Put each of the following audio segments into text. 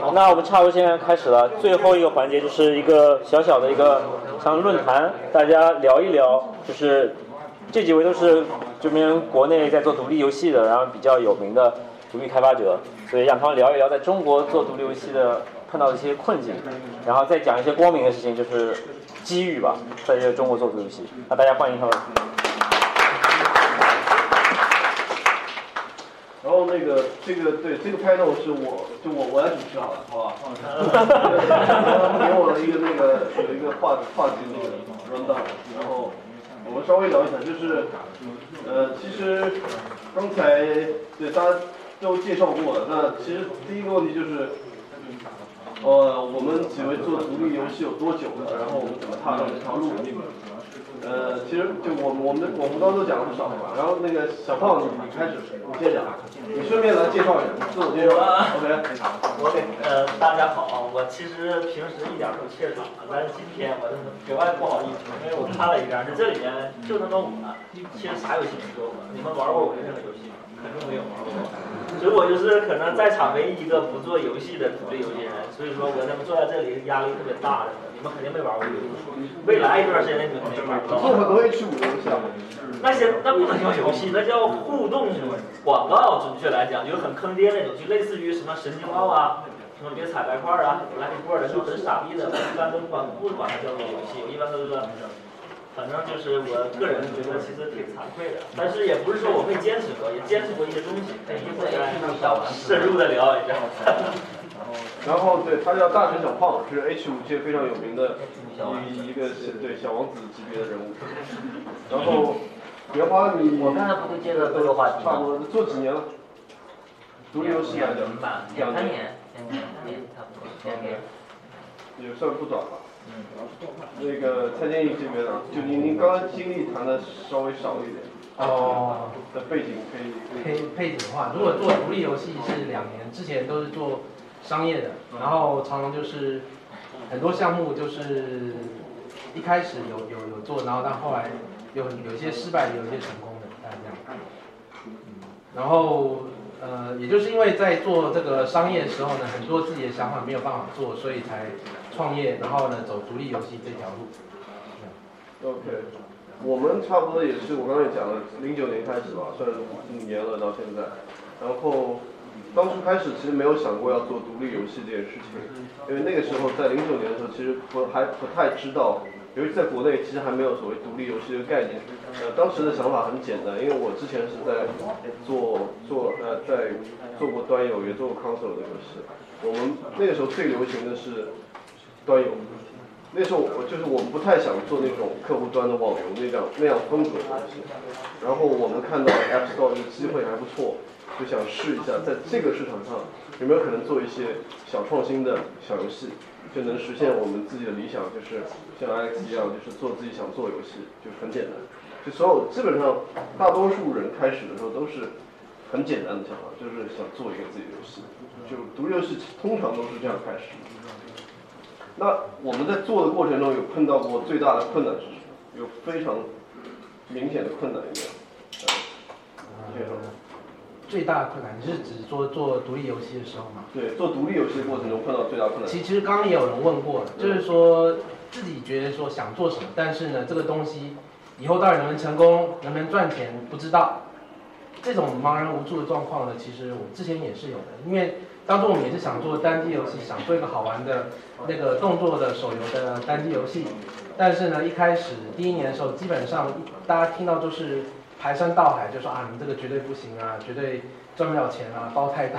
好，那我们差不多现在开始了，最后一个环节就是一个小小的一个像论坛，大家聊一聊，就是这几位都是这边国内在做独立游戏的，然后比较有名的独立开发者，所以让他们聊一聊在中国做独立游戏的碰到的一些困境，然后再讲一些光明的事情，就是机遇吧，在这个中国做独立游戏。那大家欢迎他们。那个这个对这个 panel 是我就我我来主持好了，好吧？他 们给我了一个那个有一个话话题那个 rundown，然后我们稍微聊一下，就是呃其实刚才对大家都介绍过了，那其实第一个问题就是呃我们几位做独立游戏有多久了？然后我们怎么踏上这条路？呃，其实就我们我们我们刚刚都讲了不少吧，然后那个小胖你你开始，你先讲，你顺便来介绍一下，自我介绍，OK。我给呃，大家好，我其实平时一点儿不怯场的，但是今天我格外不好意思，因为我看了一遍，这这里面就那么我，其实啥游戏没做过，你们玩过我的任何游戏吗？肯定没有玩过，所以我就是可能在场唯一一个不做游戏的独立游戏人，所以说我他们坐在这里压力特别大的，你们肯定没玩过游戏，未来一段时间你们肯定玩不到。做很多 H 五游戏啊，那些那不能叫游戏，那叫互动广告。准确来讲，就是很坑爹那种，就类似于什么神经猫啊，什么别踩白块啊，Flappy Bird 就很傻逼的，我一般都管不管它叫做游戏，我一般都是说，反正就是我个人觉得其实挺惭愧的，但是也不是说我没坚持过，也坚持过一些东西，可以一会儿再深入的聊一下。然后对他叫大神小胖，是 H 五界非常有名的一一个对小王子级别的人物。然后棉花你我刚才不就接着这个话题吗？差不多做几年了？独立游戏两年，吧，两三年，两年，三年差不多，两年。也算不短吧。嗯。那个蔡建义这边呢，就您您刚刚经历谈的稍微少一点。哦。的背景可以。配背景的话，如果做独立游戏是两年，之前都是做商业的，然后常常就是很多项目就是一开始有有有做，然后但后来有有一些失败，有一些成功的，大概这样。然后呃，也就是因为在做这个商业的时候呢，很多自己的想法没有办法做，所以才创业，然后呢走独立游戏这条路。OK，我们差不多也是，我刚才讲了，零九年开始吧，算五年了到现在。然后当初开始其实没有想过要做独立游戏这件事情，因为那个时候在零九年的时候，其实不还不太知道，尤其在国内其实还没有所谓独立游戏的概念。呃，当时的想法很简单，因为我之前是在做做呃在做过端游，也做过 console 的游戏。我们那个时候最流行的是端游。那时候我就是我们不太想做那种客户端的网游那样那样风格的东西，然后我们看到 App Store 的机会还不错，就想试一下在这个市场上有没有可能做一些小创新的小游戏，就能实现我们自己的理想，就是像 I X 一样，就是做自己想做游戏，就很简单。就所有基本上大多数人开始的时候都是很简单的想法，就是想做一个自己的游戏，就独立游戏通常都是这样开始。那我们在做的过程中有碰到过最大的困难是什么？有非常明显的困难有没有？介绍。最大的困难，你是指说做独立游戏的时候吗？对，做独立游戏的过程中碰到最大困难。其实刚刚也有人问过，就是说自己觉得说想做什么，但是呢，这个东西以后到底能不能成功，能不能赚钱，不知道。这种茫然无助的状况呢，其实我之前也是有的，因为当初我们也是想做单机游戏，想做一个好玩的那个动作的手游的单机游戏，但是呢，一开始第一年的时候，基本上大家听到都是排山倒海，就说啊，你这个绝对不行啊，绝对赚不了钱啊，包太大，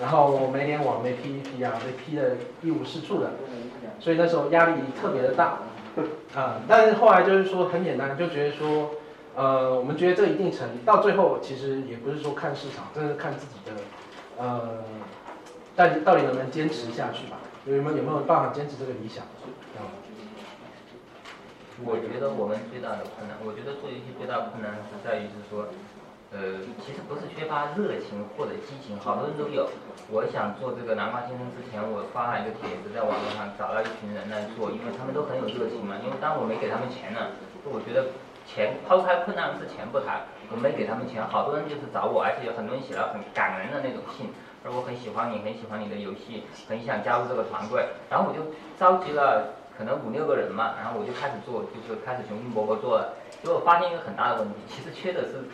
然后没联网，没 PVP 啊，被批的一无是处的，所以那时候压力特别的大，啊，但是后来就是说很简单，就觉得说。呃，我们觉得这一定成，到最后其实也不是说看市场，真的是看自己的，呃，到底到底能不能坚持下去吧？有没有有没有办法坚持这个理想？我觉得我们最大的困难，我觉得做游戏最大的困难是在于是说，呃，其实不是缺乏热情或者激情，好多人都有。我想做这个南瓜先生之前，我发了一个帖子在网络上找到一群人来做，因为他们都很有热情嘛。因为当我没给他们钱呢，我觉得。钱抛开困难是钱不谈，我没给他们钱，好多人就是找我，而且有很多人写了很感人的那种信，而我很喜欢你，很喜欢你的游戏，很想加入这个团队，然后我就召集了可能五六个人嘛，然后我就开始做，就是开始雄心勃勃做了，结果发现一个很大的问题，其实缺的是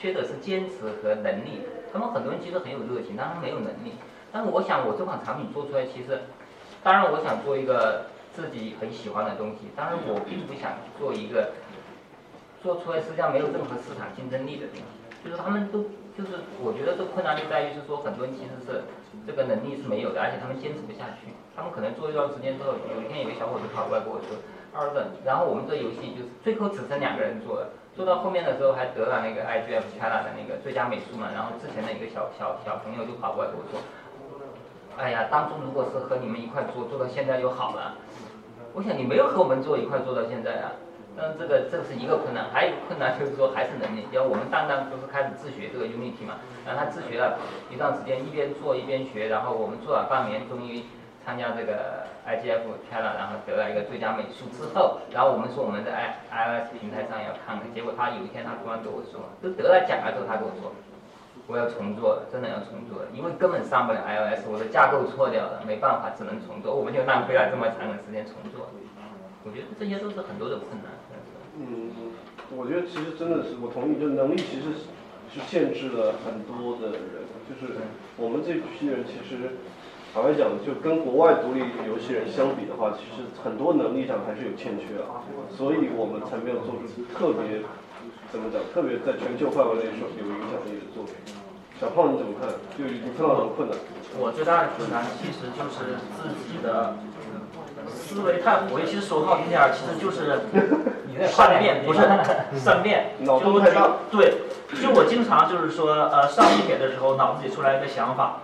缺的是坚持和能力。他们很多人其实很有热情，但他们没有能力。但是我想，我这款产品做出来，其实，当然我想做一个自己很喜欢的东西，当然我并不想做一个做出来实际上没有任何市场竞争力的东西。就是他们都就是我觉得这困难就在于是说很多人其实是这个能力是没有的，而且他们坚持不下去。他们可能做一段时间之后，有一天有个小伙子跑过来跟我说，二等，然后我们这游戏就是最后只剩两个人做了。做到后面的时候还得了那个 IGF China 的那个最佳美术嘛，然后之前的一个小小小朋友就跑过来跟我说，哎呀，当初如果是和你们一块做，做到现在就好了。我想你没有和我们做一块做到现在啊，但是这个这是一个困难，还有困难就是说还是能力，因为我们当当不是开始自学这个 Unity 嘛，然后他自学了一段时间，一边做一边学，然后我们做了半年，终于。参加这个 IGF 开了，然后得了一个最佳美术之后，然后我们说我们在 i iOS 平台上要看，结果他有一天他突然跟我说，都得了奖了之后他跟我说，我要重做，真的要重做，因为根本上不了 iOS，我的架构错掉了，没办法，只能重做，我们就浪费了这么长的时间重做。我觉得这些都是很多的困难。嗯，我觉得其实真的是我同意，就能力其实是是限制了很多的人，就是我们这批人其实。坦白讲，就跟国外独立游戏人相比的话，其实很多能力上还是有欠缺啊，所以我们才没有做出特别怎么讲，特别在全球范围内说有影响力的作品。小胖你怎么看？就你碰到什么困难？我最大的困难其实就是自己的思维太活跃，其实说好听点儿，其实就是善变，不是善变，脑洞太大。对，就我经常就是说，呃，上地铁的时候，脑子里出来一个想法。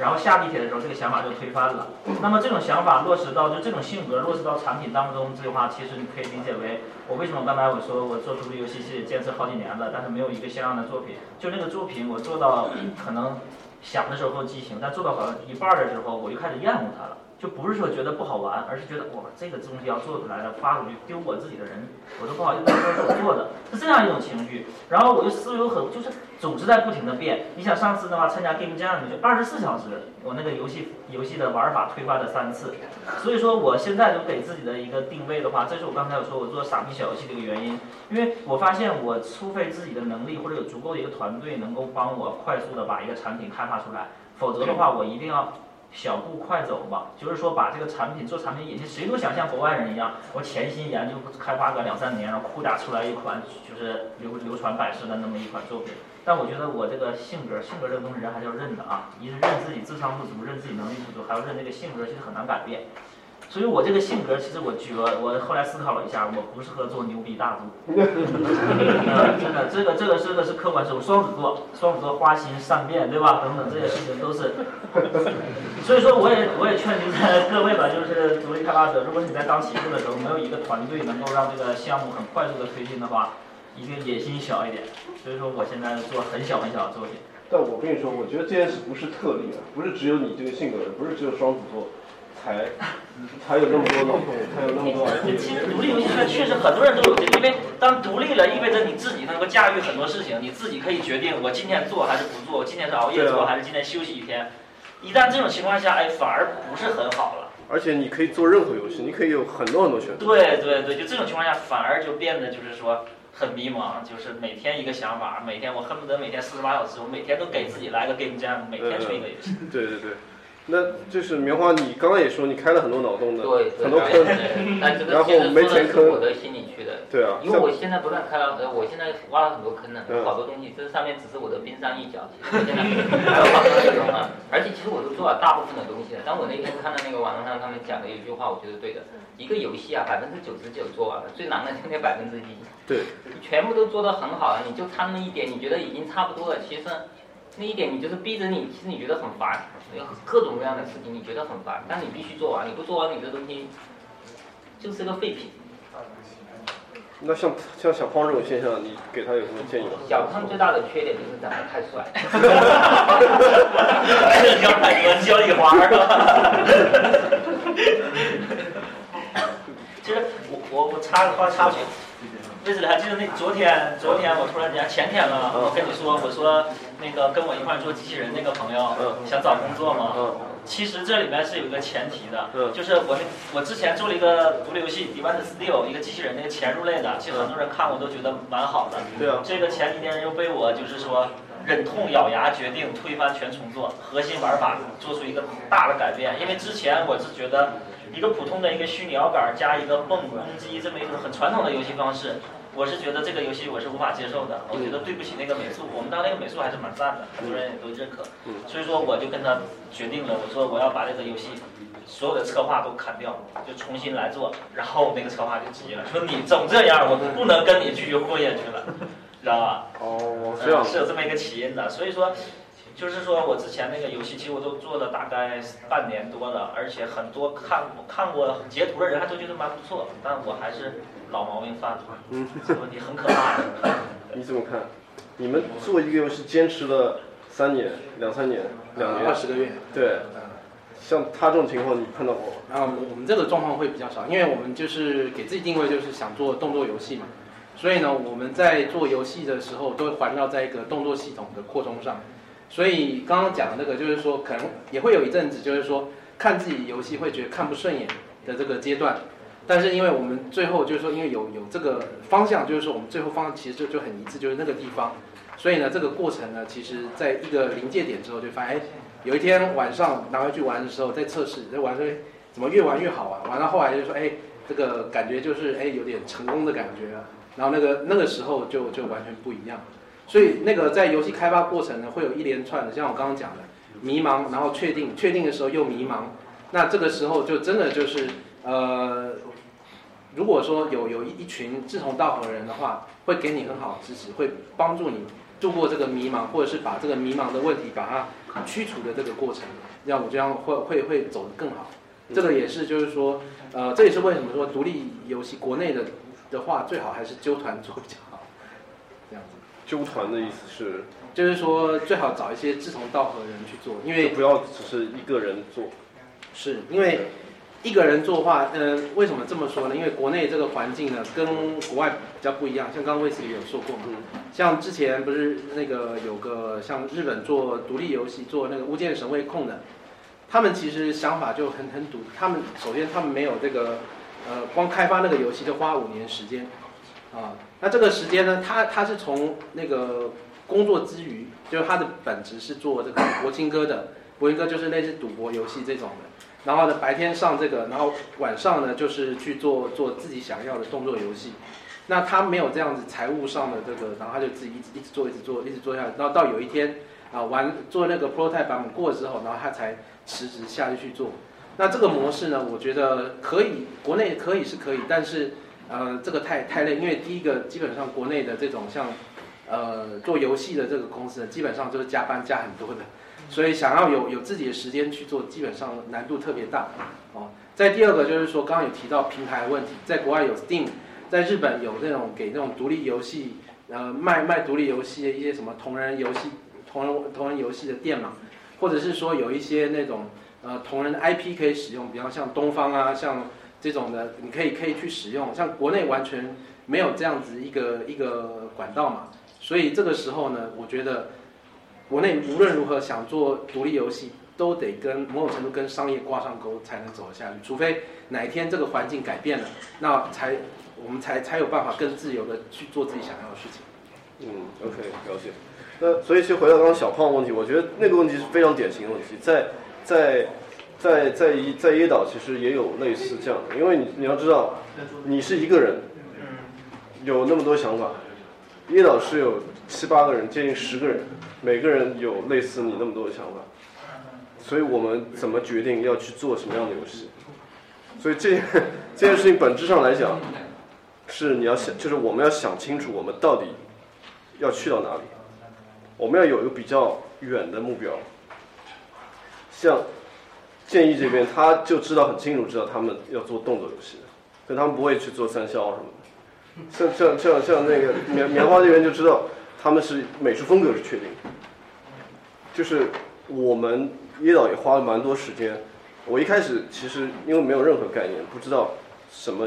然后下地铁的时候，这个想法就推翻了。那么这种想法落实到就这种性格落实到产品当中，这句话其实你可以理解为我为什么刚才我说我做独立游戏是坚持好几年了，但是没有一个像样的作品。就那个作品我做到可能想的时候激情，但做到好像一半的时候我就开始厌恶它了。就不是说觉得不好玩，而是觉得哇，这个东西要做出来了，发出去丢我自己的人，我都不好意思说是我做的，是这样一种情绪。然后我就思维很，就是总是在不停的变。你想上次的话参加 Game Jam，就二十四小时，我那个游戏游戏的玩法推翻了三次。所以说我现在就给自己的一个定位的话，这是我刚才有说我做傻逼小游戏的一个原因，因为我发现我除非自己的能力或者有足够的一个团队能够帮我快速的把一个产品开发出来，否则的话我一定要。小步快走吧，就是说把这个产品做产品引进，谁都想像国外人一样，我潜心研究开发个两三年，然后库打出来一款就是流流传百世的那么一款作品。但我觉得我这个性格，性格这个东西人还是要认的啊，一是认自己智商不足，认自己能力不足，还要认这个性格，其实很难改变。所以我这个性格，其实我举了，我后来思考了一下，我不适合做牛逼大度。真的，这个这个这个是客观事实。双子座，双子座花心善变，对吧？等等这些事情都是。所以说，我也我也劝您 各位吧，就是独立开发者，如果你在刚起步的时候没有一个团队能够让这个项目很快速的推进的话，一定野心小一点。所以说，我现在做很小很小的作品。但我跟你说，我觉得这件事不是特例啊，不是只有你这个性格的，不是只有双子座。才才有那么多才有那么多。其实独立游戏圈确实很多人都有这个，因为当独立了，意味着你自己能够驾驭很多事情，你自己可以决定我今天做还是不做，我今天是熬夜做还是今天休息一天。一旦这种情况下，哎，反而不是很好了。而且你可以做任何游戏，你可以有很多很多选择。对对对，就这种情况下，反而就变得就是说很迷茫，就是每天一个想法，每天我恨不得每天四十八小时，我每天都给自己来个 game jam，每天出一个游戏。对对对。那就是棉花，你刚刚也说你开了很多脑洞的，对，很多坑，然后没钱坑。我的心里去的，对啊，因为我现在不断开了，我现在挖了很多坑呢，好多东西，这上面只是我的冰山一角，其实现在 还有好多内容啊。而且其实我都做了大部分的东西了。但我那天看到那个网络上他们讲的有句话，我觉得对的，一个游戏啊，百分之九十九做完了，最难的就那百分之一。对。全部都做得很好了，你就差那么一点，你觉得已经差不多了，其实。那一点你就是逼着你，其实你觉得很烦，有各种各样的事情你觉得很烦，但你必须做完，你不做完你这东西就是个废品。那像像小胖这种现象，你给他有什么建议吗？小胖最大的缺点就是长得太帅。交太多交易花 其实我我我插个话插句。还记得那昨天？昨天我突然间前天了，我跟你说，我说那个跟我一块做机器人那个朋友嗯想找工作嘛，嗯其实这里面是有一个前提的，嗯就是我那我之前做了一个独立游戏《Divine Steel》，一个机器人那个潜入类的，其实很多人看过都觉得蛮好的。对啊，这个前几天又被我就是说忍痛咬牙决定推翻全重做，核心玩法做出一个大的改变。因为之前我是觉得一个普通的一个虚拟摇杆加一个蹦攻击这么一种很传统的游戏方式，我是觉得这个游戏我是无法接受的。我觉得对不起那个美术，我们当那个美术还是蛮赞的，很多人也都认可。所以说我就跟他决定了，我说我要把这个游戏。所有的策划都砍掉，就重新来做。然后那个策划就急了，说你总这样，我不能跟你继续混下去了，知道吧？哦，这样嗯，是有这么一个起因的。所以说，就是说我之前那个游戏，其实我都做了大概半年多了，而且很多看过看过截图的人还都觉得蛮不错，但我还是老毛病犯了。嗯，这个问题很可怕的。你怎么看？你们做一个游戏坚持了三年、两三年、两年二，十个月。对，像他这种情况你碰到过吗？啊我们这个状况会比较少，因为我们就是给自己定位就是想做动作游戏嘛，所以呢，我们在做游戏的时候都会环绕在一个动作系统的扩充上。所以刚刚讲的那个就是说，可能也会有一阵子就是说看自己游戏会觉得看不顺眼的这个阶段，但是因为我们最后就是说，因为有有这个方向，就是说我们最后方向其实就就很一致，就是那个地方。所以呢，这个过程呢，其实在一个临界点之后，就发现，哎，有一天晚上拿回去玩的时候，在测试，在玩说，哎怎么越玩越好玩？玩到后来就说，哎，这个感觉就是，哎，有点成功的感觉了。然后那个那个时候就就完全不一样。所以那个在游戏开发过程呢，会有一连串的，像我刚刚讲的，迷茫，然后确定，确定的时候又迷茫。那这个时候就真的就是，呃，如果说有有一一群志同道合的人的话，会给你很好的支持，会帮助你度过这个迷茫，或者是把这个迷茫的问题把它驱除的这个过程，让我这样会会会走得更好。这个也是就是说，呃，这也是为什么说独立游戏国内的的话，最好还是纠团做比较好，这样子。纠团的意思是，就是说最好找一些志同道合的人去做，因为不要只是一个人做。是因为一个人做的话，呃，为什么这么说呢？因为国内这个环境呢，跟国外比较不一样。像刚刚魏斯也有说过嘛，像之前不是那个有个像日本做独立游戏，做那个《物件神卫控》的，他们其实想法就很很独，他们首先他们没有这个，呃，光开发那个游戏就花五年时间，啊，那这个时间呢，他他是从那个工作之余，就是他的本职是做这个博青哥的，博青哥就是类似赌博游戏这种的。然后呢，白天上这个，然后晚上呢就是去做做自己想要的动作游戏。那他没有这样子财务上的这个，然后他就自己一直一直做，一直做，一直做下来。然后到有一天啊，完做那个 prototype 版本过了之后，然后他才辞职下去去做。那这个模式呢，我觉得可以，国内可以是可以，但是呃，这个太太累，因为第一个基本上国内的这种像呃做游戏的这个公司呢，基本上就是加班加很多的。所以想要有有自己的时间去做，基本上难度特别大，哦。再第二个就是说，刚刚有提到平台问题，在国外有 Steam，在日本有那种给那种独立游戏，呃，卖卖独立游戏的一些什么同人游戏、同人同人游戏的店嘛，或者是说有一些那种呃同人的 IP 可以使用，比方像东方啊，像这种的，你可以可以去使用，像国内完全没有这样子一个一个管道嘛，所以这个时候呢，我觉得。国内无论如何想做独立游戏，都得跟某种程度跟商业挂上钩，才能走得下去。除非哪一天这个环境改变了，那才我们才才有办法更自由的去做自己想要的事情。嗯，OK，了解。那所以其实回到刚刚小胖的问题，我觉得那个问题是非常典型的问题，在在在在一在椰岛其实也有类似这样的，因为你你要知道，你是一个人，有那么多想法，椰岛是有七八个人，接近十个人，每个人有类似你那么多的想法，所以我们怎么决定要去做什么样的游戏？所以这这件事情本质上来讲，是你要想，就是我们要想清楚我们到底要去到哪里，我们要有一个比较远的目标。像建议这边，他就知道很清楚，知道他们要做动作游戏所以他们不会去做三消什么的。像像像像那个棉棉花这边就知道，他们是美术风格是确定的。就是我们椰岛也花了蛮多时间。我一开始其实因为没有任何概念，不知道什么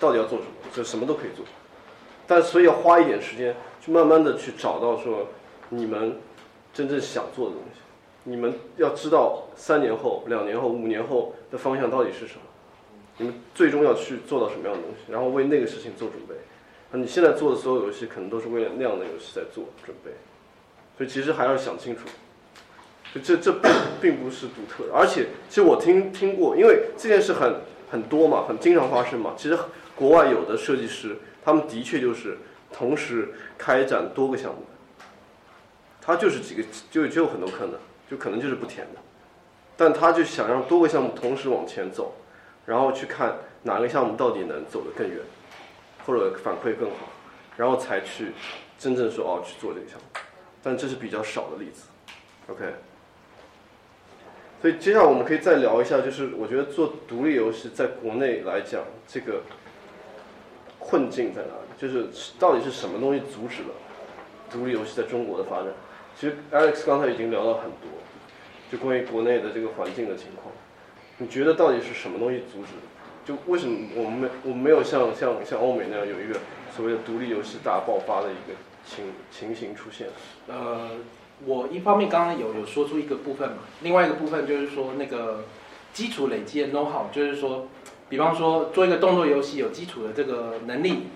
到底要做什么，就什么都可以做。但所以要花一点时间，去慢慢的去找到说你们真正想做的东西。你们要知道三年后、两年后、五年后的方向到底是什么，你们最终要去做到什么样的东西，然后为那个事情做准备。那你现在做的所有游戏，可能都是为了那样的游戏在做准备，所以其实还要想清楚。就这这并不是独特的，而且其实我听听过，因为这件事很很多嘛，很经常发生嘛。其实国外有的设计师，他们的确就是同时开展多个项目，他就是几个就就有很多坑的，就可能就是不填的，但他就想让多个项目同时往前走，然后去看哪个项目到底能走得更远，或者反馈更好，然后才去真正说哦去做这个项目，但这是比较少的例子，OK。所以接下来我们可以再聊一下，就是我觉得做独立游戏在国内来讲，这个困境在哪里？就是到底是什么东西阻止了独立游戏在中国的发展？其实 Alex 刚才已经聊了很多，就关于国内的这个环境的情况。你觉得到底是什么东西阻止了？就为什么我们没我们没有像像像欧美那样有一个所谓的独立游戏大爆发的一个情情形出现？呃。我一方面刚刚有有说出一个部分嘛，另外一个部分就是说那个基础累积的 know how，就是说，比方说做一个动作游戏有基础的这个能力，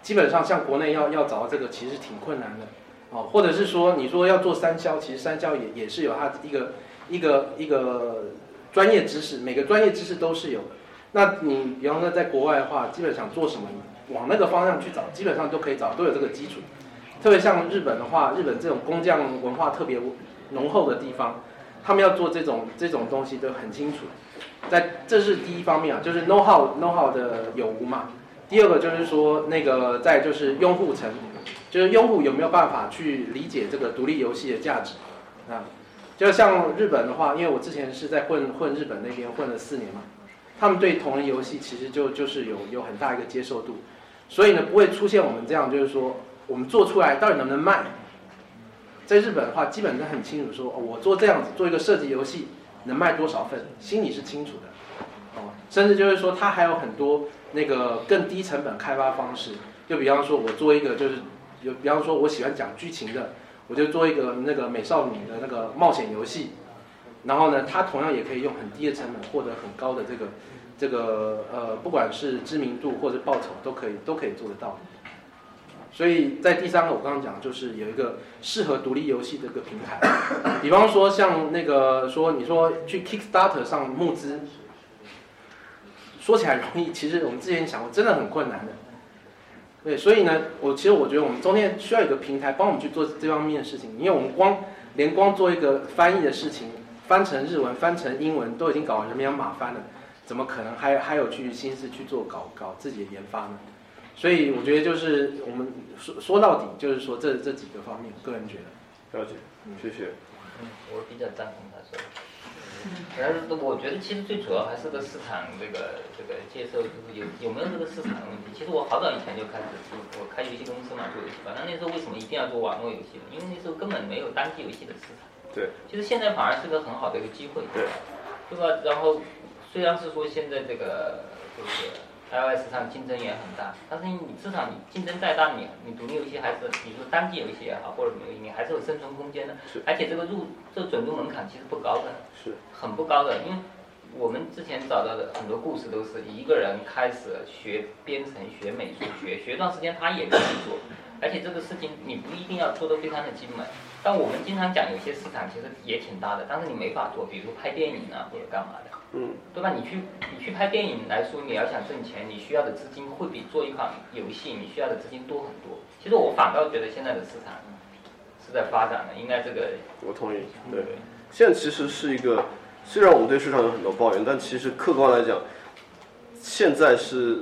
基本上像国内要要找到这个其实挺困难的，哦，或者是说你说要做三消，其实三消也也是有它一个一个一个专业知识，每个专业知识都是有的。那你比方说在国外的话，基本上做什么往那个方向去找，基本上都可以找，都有这个基础。特别像日本的话，日本这种工匠文化特别浓厚的地方，他们要做这种这种东西都很清楚。在这是第一方面啊，就是 know how know how 的有无嘛。第二个就是说那个在就是用户层，就是用户有没有办法去理解这个独立游戏的价值啊？就像日本的话，因为我之前是在混混日本那边混了四年嘛，他们对同人游戏其实就就是有有很大一个接受度，所以呢不会出现我们这样就是说。我们做出来到底能不能卖？在日本的话，基本上很清楚，说我做这样子做一个射击游戏能卖多少份，心里是清楚的。哦，甚至就是说，它还有很多那个更低成本开发方式。就比方说，我做一个就是，有比方说我喜欢讲剧情的，我就做一个那个美少女的那个冒险游戏。然后呢，它同样也可以用很低的成本获得很高的这个这个呃，不管是知名度或者报酬，都可以都可以做得到。所以在第三个，我刚刚讲就是有一个适合独立游戏的一个平台，比方说像那个说你说去 Kickstarter 上募资，说起来容易，其实我们之前想过真的很困难的。对，所以呢，我其实我觉得我们中间需要一个平台帮我们去做这方面的事情，因为我们光连光做一个翻译的事情，翻成日文、翻成英文都已经搞人仰马翻了，怎么可能还还有去心思去做搞搞自己的研发呢？所以我觉得就是我们说说到底就是说这这几个方面，个人觉得了解，谢谢。嗯，我比较赞同他说。但是我觉得其实最主要还是个市场这个这个接受，就是有有没有这个市场的问题。其实我好早以前就开始做，我开游戏公司嘛，做游戏。反正那时候为什么一定要做网络游戏呢？因为那时候根本没有单机游戏的市场。对。其实现在反而是个很好的一个机会。对。对吧？然后虽然是说现在这个就是。iOS 上竞争也很大，但是你至少你竞争再大，你你独立游戏还是你说单机游戏也好，或者什么游戏，你还是有生存空间的。是。而且这个入这准入门槛其实不高的。是。很不高的，因为我们之前找到的很多故事都是一个人开始学编程、学美术、学学段时间他也可以做，而且这个事情你不一定要做的非常的精美。但我们经常讲有些市场其实也挺大的，但是你没法做，比如拍电影啊或者干嘛的。嗯，对吧？你去你去拍电影来说，你要想挣钱，你需要的资金会比做一款游戏你需要的资金多很多。其实我反倒觉得现在的市场是在发展的，应该这个。我同意。对。现在其实是一个，虽然我们对市场有很多抱怨，但其实客观来讲，现在是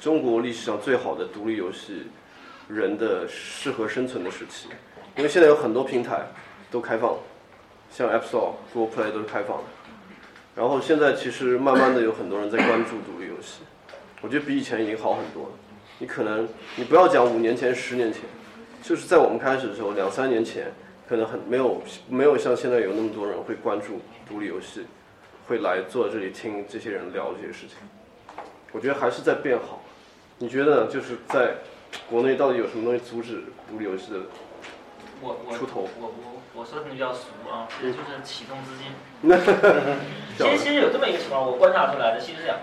中国历史上最好的独立游戏人的适合生存的时期，因为现在有很多平台都开放，像 App Store、Google Play 都是开放的。然后现在其实慢慢的有很多人在关注独立游戏，我觉得比以前已经好很多了。你可能你不要讲五年前、十年前，就是在我们开始的时候，两三年前，可能很没有没有像现在有那么多人会关注独立游戏，会来坐在这里听这些人聊这些事情。我觉得还是在变好。你觉得就是在国内到底有什么东西阻止独立游戏的我我出头我我我说的比较俗啊，其实就是启动资金。其实其实有这么一个情况，我观察出来的，其实这样，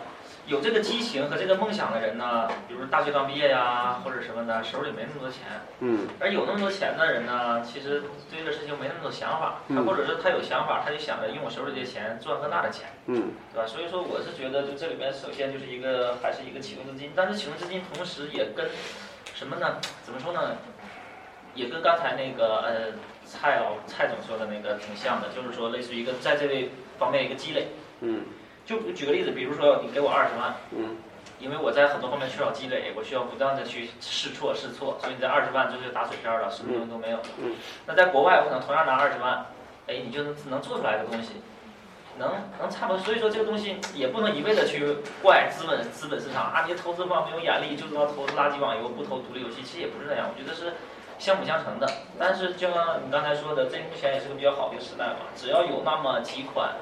有这个激情和这个梦想的人呢，比如大学刚毕业呀，或者什么的，手里没那么多钱。嗯而有那么多钱的人呢，其实对这个事情没那么多想法，他嗯或者是他有想法，他就想着用我手里这些钱赚更大的钱，嗯对吧？所以说我是觉得，就这里面首先就是一个还是一个启动资金，但是启动资金同时也跟什么呢？怎么说呢？也跟刚才那个呃蔡老蔡总说的那个挺像的，就是说类似于一个在这类方面一个积累。嗯就举个例子，比如说你给我二十万，嗯因为我在很多方面缺少积累，我需要不断的去试错试错，所以你这二十万就是打水漂了，什么东西都没有了。嗯那在国外，我可能同样拿二十万，哎，你就能能做出来的东西，能能差不多。所以说这个东西也不能一味的去怪资本资本市场啊，你投资方没有眼力，就知道投资垃圾网游，不投独立游戏，其实也不是那样。我觉得是相辅相成的。但是就像你刚才说的，这目前也是个比较好的一个时代嘛，只要有那么几款。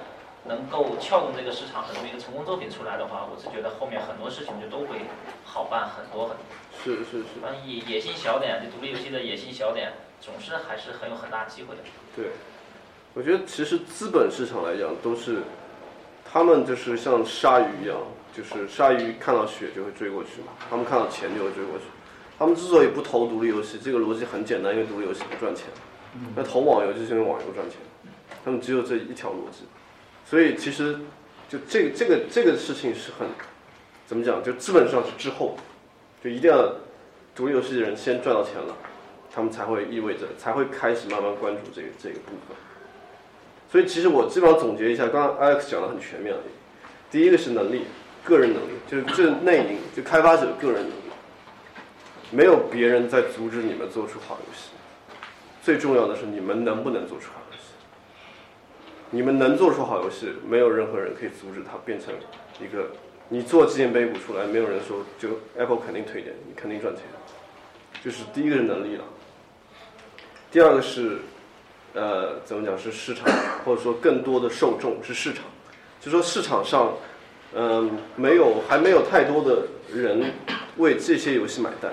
能够撬动这个市场的这么一个成功作品出来的话，我是觉得后面很多事情就都会好办很多很多。是是是，反正野野心小点，这独立游戏的野心小点，总是还是很有很大机会的。对，我觉得其实资本市场来讲都是，他们就是像鲨鱼一样，就是鲨鱼看到血就会追过去嘛，他们看到钱就会追过去。他们之所以不投独立游戏，这个逻辑很简单，因为独立游戏不赚钱。那投网游就是因为网游赚钱，他们只有这一条逻辑。所以其实就这个这个这个事情是很怎么讲？就资本上是滞后，就一定要独立游戏的人先赚到钱了，他们才会意味着才会开始慢慢关注这个这个部分。所以其实我基本上总结一下，刚刚 Alex 讲的很全面了。第一个是能力，个人能力，就是这内因，就开发者个人能力，没有别人在阻止你们做出好游戏。最重要的是你们能不能做出好游戏。你们能做出好游戏，没有任何人可以阻止它变成一个。你做纪念碑谷出来，没有人说就 Apple 肯定推荐你，肯定赚钱。就是第一个是能力了，第二个是，呃，怎么讲是市场，或者说更多的受众是市场，就说市场上，嗯、没有还没有太多的人为这些游戏买单。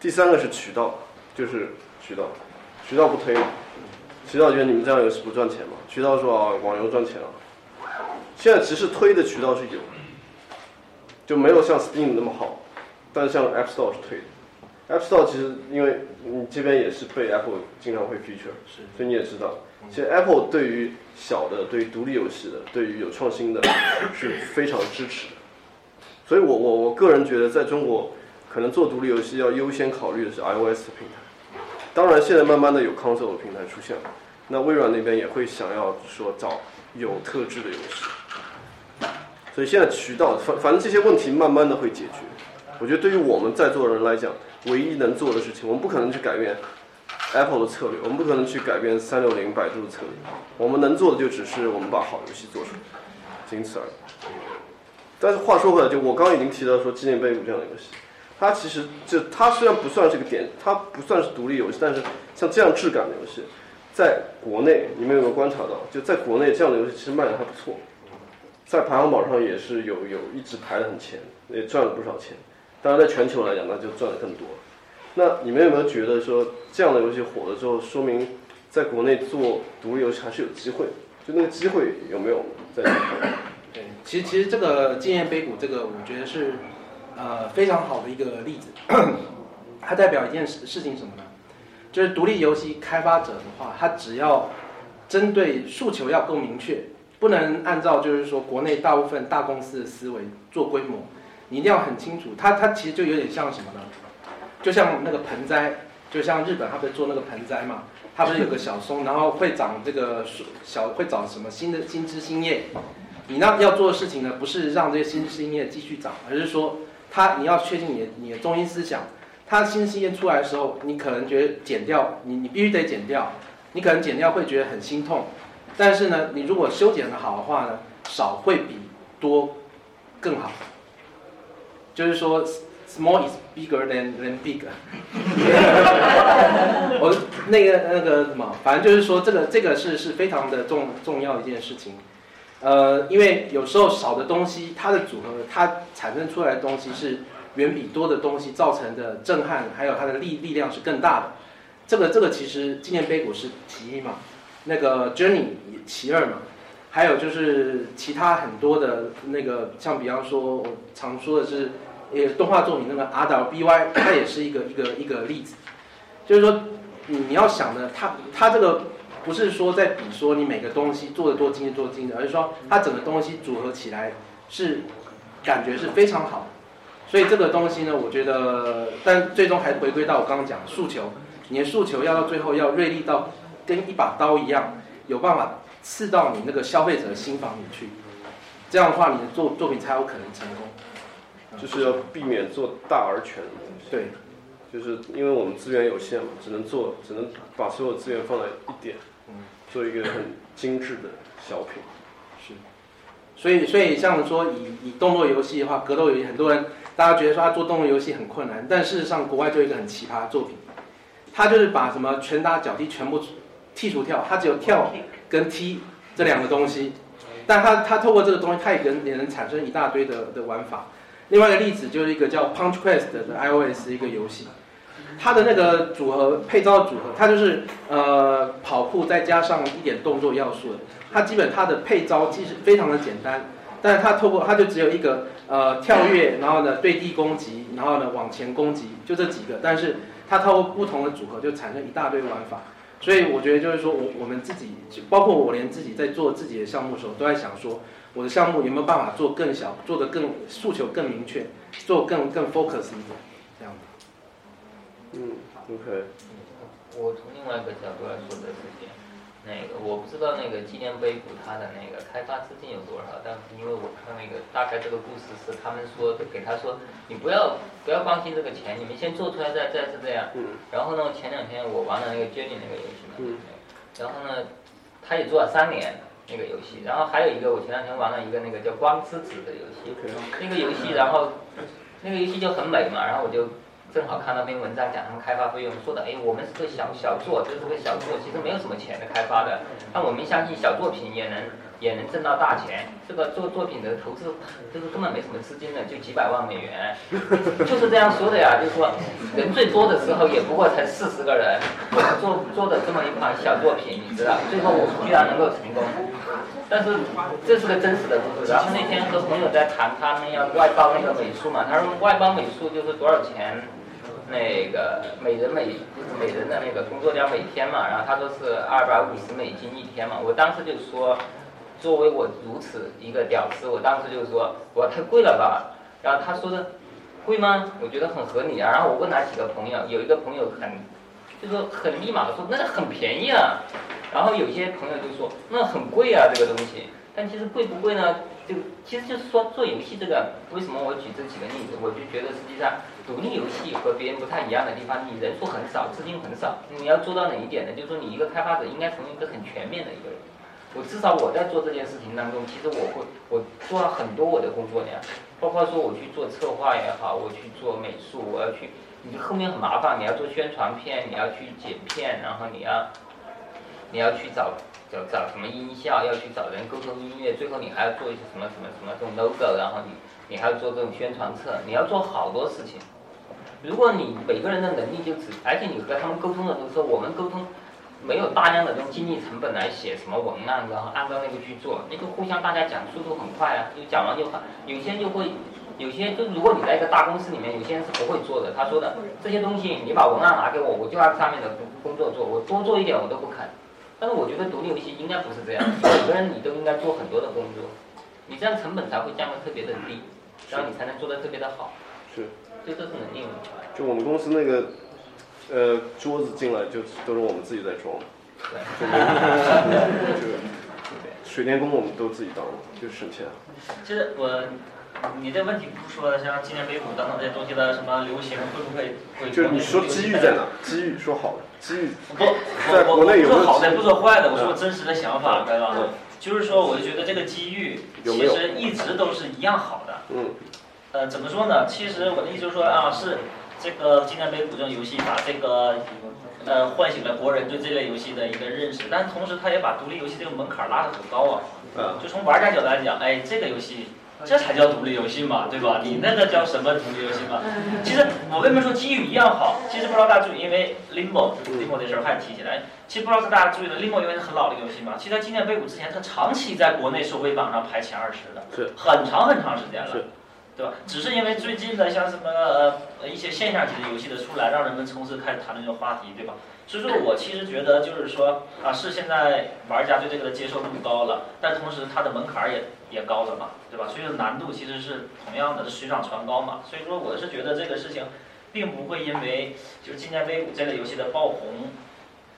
第三个是渠道，就是渠道，渠道不推嘛，渠道觉得你们这样游戏不赚钱嘛，渠道说啊网游赚钱啊，现在其实推的渠道是有，就没有像 Steam 那么好，但是像 App Store 是推的。App Store 其实因为你这边也是被 Apple 经常会 feature，所以你也知道，其实 Apple 对于小的、对于独立游戏的、对于有创新的是非常支持的。所以我我我个人觉得，在中国可能做独立游戏要优先考虑的是 iOS 的平台。当然，现在慢慢的有 console 的平台出现了，那微软那边也会想要说找有特质的游戏。所以现在渠道，反反正这些问题慢慢的会解决。我觉得对于我们在座的人来讲，唯一能做的事情，我们不可能去改变 Apple 的策略，我们不可能去改变三六零、百度的策略，我们能做的就只是我们把好游戏做出来，仅此而已。但是话说回来，就我刚刚已经提到说《纪念碑谷》这样的游戏，它其实就它虽然不算是个点，它不算是独立游戏，但是像这样质感的游戏，在国内你们有没有观察到？就在国内这样的游戏其实卖的还不错，在排行榜上也是有有一直排的很前，也赚了不少钱。当然，在全球来讲，那就赚的更多。那你们有没有觉得说这样的游戏火了之后，说明在国内做独立游戏还是有机会？就那个机会有没有在？对，其实其实这个纪念碑谷这个，我觉得是呃非常好的一个例子。它代表一件事事情什么呢？就是独立游戏开发者的话，他只要针对诉求要够明确，不能按照就是说国内大部分大公司的思维做规模，你一定要很清楚。它它其实就有点像什么呢？就像那个盆栽，就像日本他不是做那个盆栽嘛，它不是有个小松，然后会长这个小会长什么新的新枝新叶。你那要做的事情呢，不是让这些新枝新叶继续长，而是说他你要确定你的你的中心思想。他新新叶出来的时候，你可能觉得剪掉，你你必须得剪掉，你可能剪掉会觉得很心痛，但是呢，你如果修剪的好的话呢，少会比多更好。就是说，small is bigger than than big。我那个那个什么，反正就是说，这个这个是是非常的重重要一件事情。呃，因为有时候少的东西，它的组合，它产生出来的东西是远比多的东西造成的震撼，还有它的力力量是更大的。这个这个其实纪念碑谷是其一嘛，那个 Journey 其二嘛，还有就是其他很多的那个，像比方说我常说的是，呃，动画作品那个 R W B Y，它也是一个一个一个例子，就是说你你要想的，它它这个不是说在比说你每个东西做的多精致多精致，而是说它整个东西组合起来是感觉是非常好。所以这个东西呢，我觉得，但最终还回归到我刚刚讲的诉求。你的诉求要到最后要锐利到跟一把刀一样，有办法刺到你那个消费者的心房里去，这样的话你的作作品才有可能成功。就是要避免做大而全的东西。对，就是因为我们资源有限嘛，只能做，只能把所有资源放在一点，做一个很精致的小品。是。所以，所以像说以以动作游戏的话，格斗游戏，很多人大家觉得说他做动作游戏很困难，但事实上国外就有一个很奇葩的作品。他就是把什么拳打脚踢全部剔除掉，他只有跳跟踢这两个东西，但他他透过这个东西，他也能也能产生一大堆的的玩法。另外一个例子就是一个叫 Punch Quest 的 iOS 一个游戏，它的那个组合配招组合，它就是呃跑酷再加上一点动作要素的，它基本它的配招其实非常的简单，但是它透过它就只有一个呃跳跃，然后呢对地攻击，然后呢往前攻击，就这几个，但是。它透过不同的组合就产生一大堆玩法，所以我觉得就是说我我们自己，包括我连自己在做自己的项目的时候，都在想说，我的项目有没有办法做更小，做的更诉求更明确，做更更 focus 一点，这样子。嗯，OK。我从另外一个角度来说的是这样。那个我不知道那个纪念碑谷它的那个开发资金有多少，但是因为我看那个大概这个故事是他们说给他说，你不要不要关心这个钱，你们先做出来再再是这样。嗯。然后呢，前两天我玩了那个 Jenny 那个游戏嘛。嗯。然后呢，他也做了三年那个游戏，然后还有一个我前两天玩了一个那个叫光之子的游戏。那个游戏然后那个游戏就很美嘛，然后我就。正好看到篇文章讲他们开发费用，说的哎，我们是个小小作，就是个小作，其实没有什么钱的开发的。但我们相信小作品也能也能挣到大钱。这个做作品的投资就是根本没什么资金的，就几百万美元，就是这样说的呀。就是说人最多的时候也不过才四十个人，做做的这么一款小作品，你知道，最后我们居然能够成功。但是这是个真实的故事。然后那天和朋友在谈，他们要外包那个美术嘛，他说外包美术就是多少钱？那个每人每每人的那个工作量每天嘛，然后他说是二百五十美金一天嘛，我当时就说，作为我如此一个屌丝，我当时就说，我太贵了吧？然后他说的，贵吗？我觉得很合理啊。然后我问他几个朋友，有一个朋友很，就说很立马的说，那很便宜啊。然后有些朋友就说，那很贵啊这个东西。但其实贵不贵呢？就其实就是说做游戏这个，为什么我举这几个例子？我就觉得实际上。独立游戏和别人不太一样的地方，你人数很少，资金很少，你要做到哪一点呢？就是说你一个开发者应该成为一个很全面的一个人。我至少我在做这件事情当中，其实我会我做了很多我的工作量，包括说我去做策划也好，我去做美术，我要去，你后面很麻烦，你要做宣传片，你要去剪片，然后你要你要去找找找什么音效，要去找人沟通音乐，最后你还要做一些什么什么什么这种 logo，然后你你还要做这种宣传册，你要做好多事情。如果你每个人的能力就只，而且你和他们沟通的时候，我们沟通没有大量的这种精力成本来写什么文案，然后按照那个去做，那个互相大家讲速度很快啊，就讲完就很。有些就会，有些就如果你在一个大公司里面，有些人是不会做的。他说的这些东西，你把文案拿给我，我就按上面的工作做，我多做一点我都不肯。但是我觉得独立游戏应该不是这样，每个人你都应该做很多的工作，你这样成本才会降得特别的低，然后你才能做得特别的好。是。就这是能力就我们公司那个，呃，桌子进来就都是我们自己在装。对。水电工我们都自己当，就省钱。其实我，你这问题不是说像纪念碑谷等等这些东西的什么流行会不会会？就是你说机遇在哪？机遇说好的，机遇。不，我我不说好的，不说坏的，我说真实的想法，对吧？就是说，我就觉得这个机遇其实一直都是一样好的。嗯。呃，怎么说呢？其实我的意思就是说啊，是这个纪念碑谷这种游戏把这个呃唤醒了国人对这类游戏的一个认识，但同时它也把独立游戏这个门槛拉得很高啊。嗯。就从玩家角度来讲，哎，这个游戏这才叫独立游戏嘛，对吧？你那个叫什么独立游戏嘛？其实我为什么说机遇一样好？其实不知道大家注意，因为 Limbo Limbo 这事儿还提起来。其实不知道是大家注意了，Limbo 因为是很老的游戏嘛，其实在今年威武之前，它长期在国内收费榜上排前二十的，是很长很长时间了是。对吧？只是因为最近的像什么呃一些现象级的游戏的出来，让人们从此开始谈论这个话题，对吧？所以说我其实觉得就是说啊，是现在玩家对这个的接受度高了，但同时它的门槛也也高了嘛，对吧？所以说难度其实是同样的，是水涨船高嘛。所以说我是觉得这个事情，并不会因为就是今年威武这类游戏的爆红，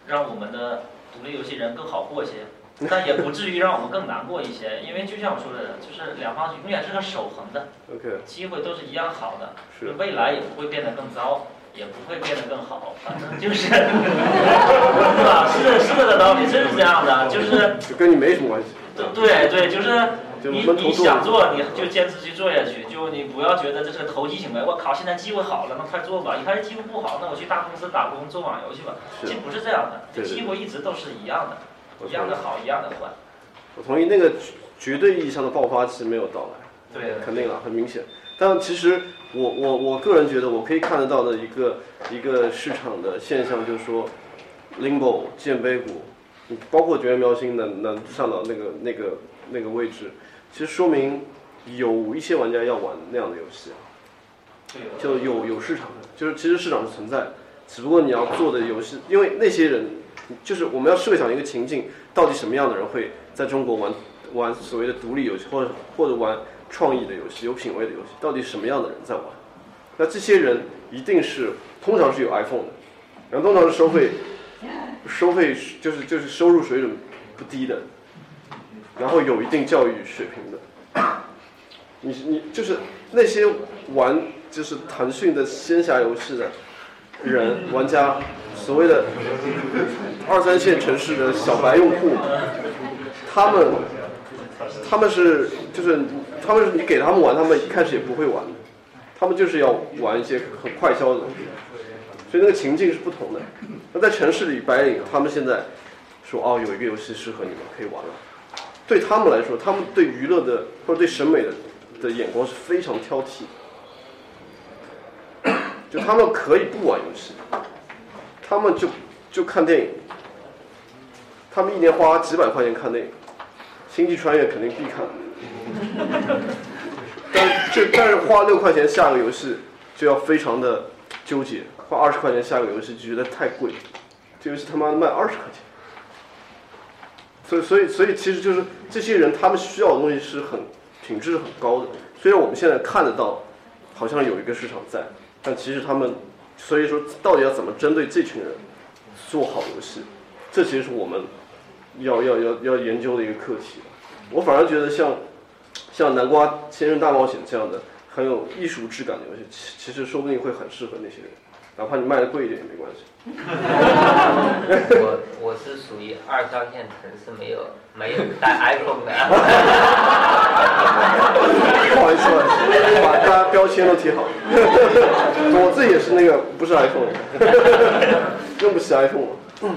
让我们的独立游戏人更好过些。但也不至于让我们更难过一些，因为就像我说的，就是两方永远是个守恒的，OK，机会都是一样好的，是未来也不会变得更糟，也不会变得更好，反正就是，对吧？是是这个道理，真是这样的，就是 就跟你没什么关系。对对对，就是你你想做，你就坚持去做下去，就你不要觉得这是个投机行为。我靠，现在机会好了，那快做吧。一开始机会不好，那我去大公司打工做网游去吧。是其实不是这样的，机会一直都是一样的，我一样的好，一样的坏。我同意，那个绝对意义上的爆发期没有到来。对肯定了，很明显。但其实我我我个人觉得，我可以看得到的一个一个市场的现象，就是说，Limbo、剑碑谷，你包括绝缘喵星能能上到那个那个那个位置，其实说明有一些玩家要玩那样的游戏，就有有市场的，就是其实市场是存在的，只不过你要做的游戏，因为那些人，就是我们要设想一个情境，到底什么样的人会在中国玩玩所谓的独立游戏，或者或者玩创意的游戏、有品位的游戏，到底什么样的人在玩？那这些人一定是通常是有 iPhone 的，然后通常是收费收费就是就是收入水准不低的，然后有一定教育水平的。你你就是那些玩就是腾讯的仙侠游戏的人玩家，所谓的二三线城市的小白用户，他们他们是就是他们你给他们玩，他们一开始也不会玩，他们就是要玩一些很快消的东西，所以那个情境是不同的。那在城市里，白领他们现在说哦，有一个游戏适合你们，可以玩了。对他们来说，他们对娱乐的或者对审美的的眼光是非常挑剔的，就他们可以不玩游戏，他们就就看电影，他们一年花几百块钱看电影，《星际穿越》肯定必看，但这但是花六块钱下个游戏就要非常的纠结，花二十块钱下个游戏就觉得太贵，这游戏他妈的卖二十块钱。所以，所以，所以，其实就是这些人，他们需要的东西是很品质很高的。虽然我们现在看得到，好像有一个市场在，但其实他们，所以说，到底要怎么针对这群人做好游戏，这其实是我们要要要要研究的一个课题。我反而觉得像像南瓜先生大冒险这样的很有艺术质感的游戏，其其实说不定会很适合那些人，哪怕你卖的贵一点也没关系。我我是属于二三线城市没有没有带 iPhone 的。不好意思，不好意思，把大家标签都贴好。我自己也是那个不是 iPhone，用不起 iPhone 嗯。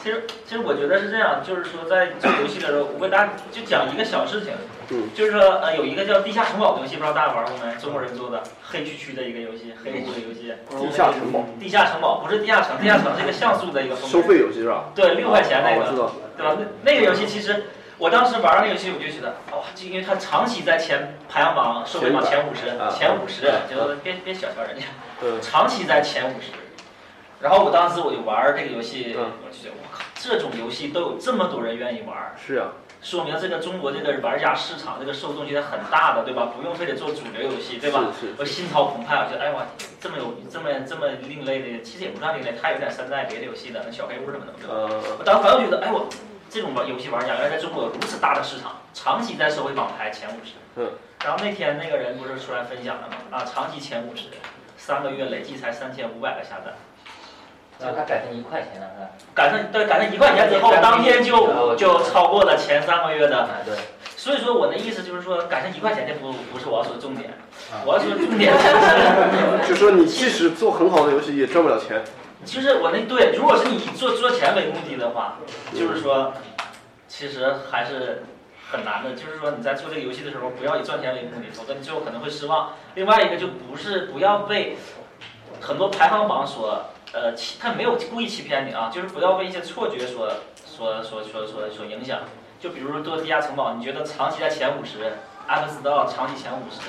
其实，其实我觉得是这样，就是说在做游戏的时候，我给大家就讲一个小事情，嗯就是说呃有一个叫《地下城堡》的游戏，不知道大家玩过没？中国人做的黑黢黢的一个游戏，黑乎的游戏。地下城堡，地下城堡不是地下城，地下城是一个像素的一个。收费游戏是吧？对，六块钱那个。对吧？那那个游戏其实我当时玩那个游戏，我就觉得哇，就因为它长期在前排行榜收费榜前五十啊，前五十，就别别小瞧人家。嗯，长期在前五十。然后我当时我就玩这个游戏，嗯我就觉得我靠，这种游戏都有这么多人愿意玩，是啊，说明这个中国这个玩家市场这个受众现在很大的，对吧？不用非得做主流游戏，对吧？我心潮澎湃，我觉得哎哇，这么有这么这么另类的，其实也不算另类，它有点山寨别的游戏的，那小黑屋什么的，对吧？呃，我当时反正觉得，哎我这种玩游戏玩家原来在中国有如此大的市场，长期在社会榜排前五十。嗯。然后那天那个人不是出来分享了吗？啊，长期前五十，三个月累计才三千五百个下单。然后它改成一块钱了，是吧？改成对改成一块钱之后，当天就就超过了前三个月的。啊，对。所以说我的意思就是说，改成一块钱这不不是我要说的重点，啊我要说的重点就是，就说你即使做很好的游戏也赚不了钱。就是我那对，如果是你以做做钱为目的的话，就是说，其实还是很难的，就是说你在做这个游戏的时候，不要以赚钱为目的，否则你最后可能会失望。另外一个就不是不要被很多排行榜所呃欺，他没有故意欺骗你啊，就是不要被一些错觉所所所所所所影响。就比如说做地下城堡，你觉得长期在前五十，安德斯道长期前五十，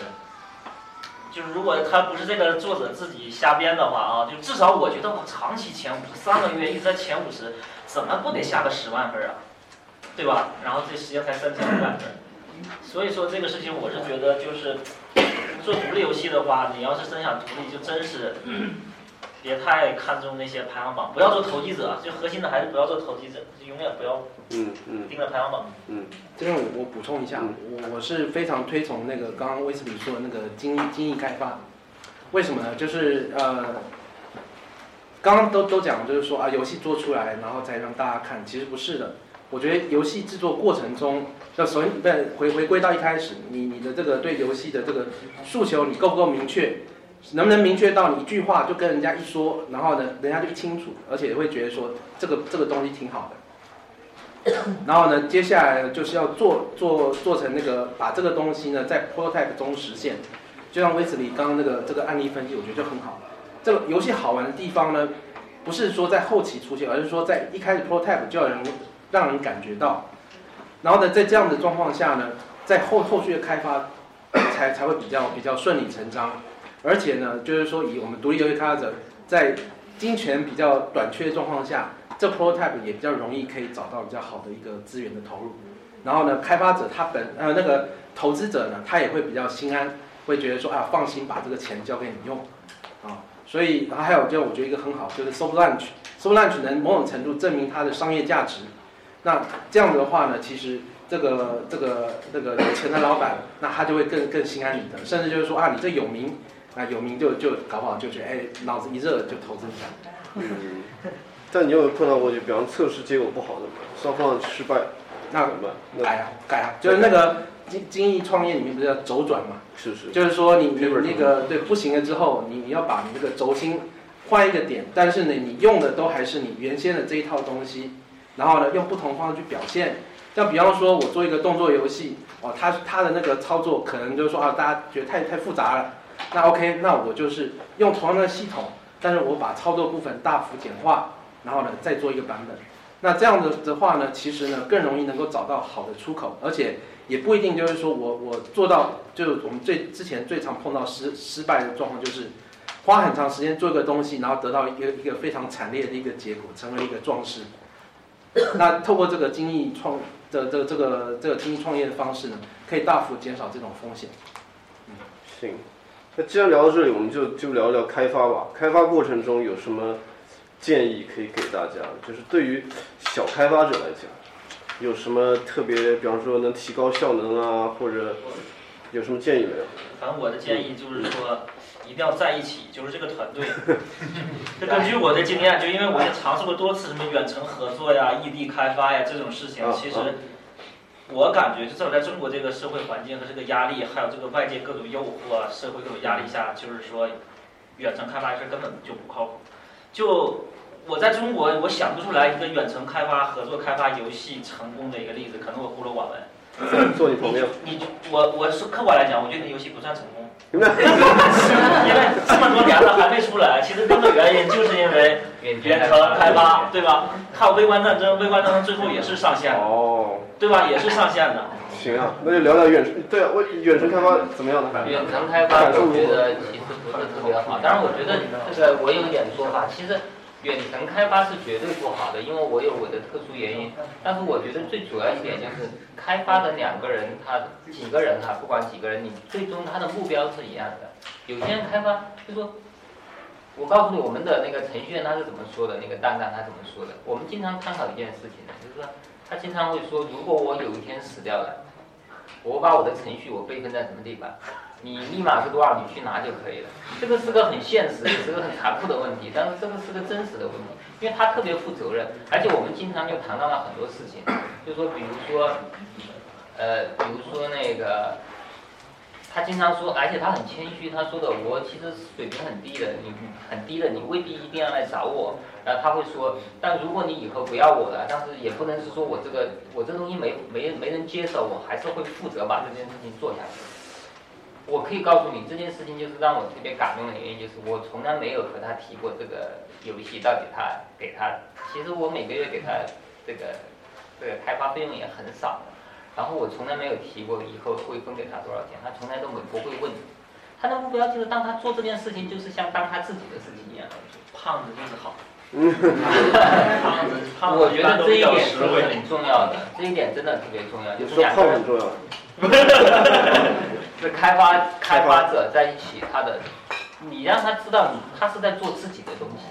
就是如果他不是这个作者自己瞎编的话啊，就至少我觉得我长期前五十，三个月一直在前五十，怎么不得下个十万分啊？对吧？然后这时间才三千五百分，所以说这个事情我是觉得就是做独立游戏的话，你要是真想独立，就真是别太看重那些排行榜，不要做投机者，最核心的还是不要做投机者，就永远不要嗯嗯盯着排行榜。嗯，这边我我补充一下，我我是非常推崇那个刚刚威斯比说的那个精益精益开发，为什么呢？就是呃，刚刚都都讲就是说啊，游戏做出来然后再让大家看，其实不是的。我觉得游戏制作过程中，要首先在回回归到一开始，你你的这个对游戏的这个诉求你够不够明确，能不能明确到你一句话就跟人家一说，然后呢，人家就一清楚，而且会觉得说这个这个东西挺好的。然后呢，接下来就是要做做做成那个把这个东西呢在 prototype 中实现，就像威斯里刚刚那个这个案例分析，我觉得就很好。这个游戏好玩的地方呢，不是说在后期出现，而是说在一开始 prototype 就要人让人感觉到，然后呢，在这样的状况下呢，在后后续的开发才才会比较比较顺理成章，而且呢，就是说以我们独立游戏开发者在金钱比较短缺的状况下，这 prototype 也比较容易可以找到比较好的一个资源的投入，然后呢，开发者他本呃那个投资者呢，他也会比较心安，会觉得说啊放心把这个钱交给你用，啊，所以然后还有就我觉得一个很好就是 soft launch，soft launch 能某种程度证明它的商业价值。那这样子的话呢，其实这个这个这个有钱的老板，那他就会更更心安理得，甚至就是说啊，你这有名，啊有名就就搞不好就觉得哎脑子一热就投资一下。嗯，但你有没有碰到过就比方测试结果不好的，双方失败，那怎么办？那改啊改啊，就是那个精精益创业里面不是要周转嘛？是是，就是说你你那个对不行了之后，你你要把你这个轴心换一个点，但是呢，你用的都还是你原先的这一套东西，然后呢，用不同方式去表现。像比方说，我做一个动作游戏，哦，它它的那个操作可能就是说啊，大家觉得太太复杂了，那 OK，那我就是用同样的系统，但是我把操作部分大幅简化，然后呢再做一个版本。那这样的的话呢，其实呢更容易能够找到好的出口，而且也不一定就是说我我做到，就是我们最之前最常碰到失失败的状况，就是花很长时间做一个东西，然后得到一个一个非常惨烈的一个结果，成为一个壮士。那透过这个精益创的这这个这个精益创业的方式呢，可以大幅减少这种风险。嗯行。那既然聊到这里，我们就就聊聊开发吧。开发过程中有什么建议可以给大家？就是对于小开发者来讲，有什么特别，比方说能提高效能啊，或者有什么建议没有？反正我的建议就是说，一定要在一起，就是这个团队。就根据我的经验，就因为我也尝试过多次什么远程合作呀、异地开发呀这种事情啊，其实我感觉，就至少在中国这个社会环境和这个压力，还有这个外界各种诱惑、社会各种压力下，就是说，远程开发是根本就不靠谱。就我在中国，我想不出来一个远程开发、合作开发游戏成功的一个例子，可能我孤陋寡闻。做你朋友，你我我是客观来讲，我觉得游戏不算成功，因为这么多年了还没出来，其实根本原因就是因为远程开发，对吧？靠微观战争，微观战争最后也是上线的，哦，对吧？也是上线的。行啊，那就聊聊远程。对啊，我远程开发怎么样呢？远程开发，我觉得其实不是特别好。当然，我觉得这个我有一点说法，其实远程开发是绝对不好的，因为我有我的特殊原因。但是我觉得最主要一点就是，开发的两个人，他几个人哈，不管几个人，你最终他的目标是一样的。有些人开发就说，我告诉你我们的那个程序员他是怎么说的，那个蛋蛋他怎么说的。我们经常探讨一件事情，就是说他经常会说，如果我有一天死掉了。我把我的程序我备份在什么地方？你密码是多少？你去拿就可以了。这个是个很现实，也是个很残酷的问题，但是这个是个真实的问题，因为他特别负责任，而且我们经常就谈到了很多事情，就说比如说，呃，比如说那个，他经常说，而且他很谦虚，他说的我其实水平很低的，你很低的，你未必一定要来找我。然后他会说，但如果你以后不要我了，但是也不能是说我这个我这东西没没没人接手，我还是会负责把这件事情做下去。我可以告诉你，这件事情就是让我特别感动的原因，就是我从来没有和他提过这个游戏到底他给他，其实我每个月给他这个这个开发费用也很少。然后我从来没有提过以后会分给他多少钱，他从来都没不会问。他的目标就是当他做这件事情，就是像当他自己的事情一样。胖子就是好。胖子，胖子，我觉得这一点是很重要的，这一点真的特别重要，就是两个人。很重要。是开发开发者在一起，他的，你让他知道你他是在做自己的东西，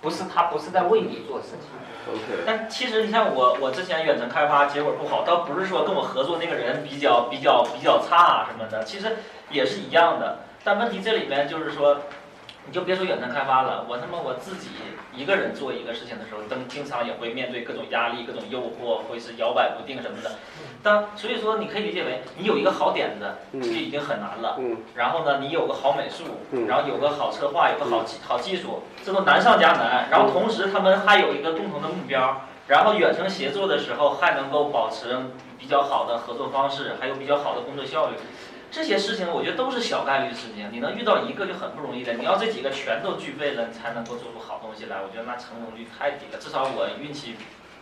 不是他不是在为你做事情。OK 但其实你像我，我之前远程开发结果不好，倒不是说跟我合作那个人比较比较比较差什么的，其实也是一样的。但问题这里面就是说，你就别说远程开发了，我他妈我自己一个人做一个事情的时候，经经常也会面对各种压力、各种诱惑，会是摇摆不定什么的。但所以说，你可以理解为你有一个好点子，就已经很难了。然后呢，你有个好美术，然后有个好策划，有个好技好技术，这都难上加难。然后同时他们还有一个共同的目标，然后远程协作的时候还能够保持比较好的合作方式，还有比较好的工作效率。这些事情我觉得都是小概率事情，你能遇到一个就很不容易了。你要这几个全都具备了，你才能够做出好东西来。我觉得那成功率太低了，至少我运气。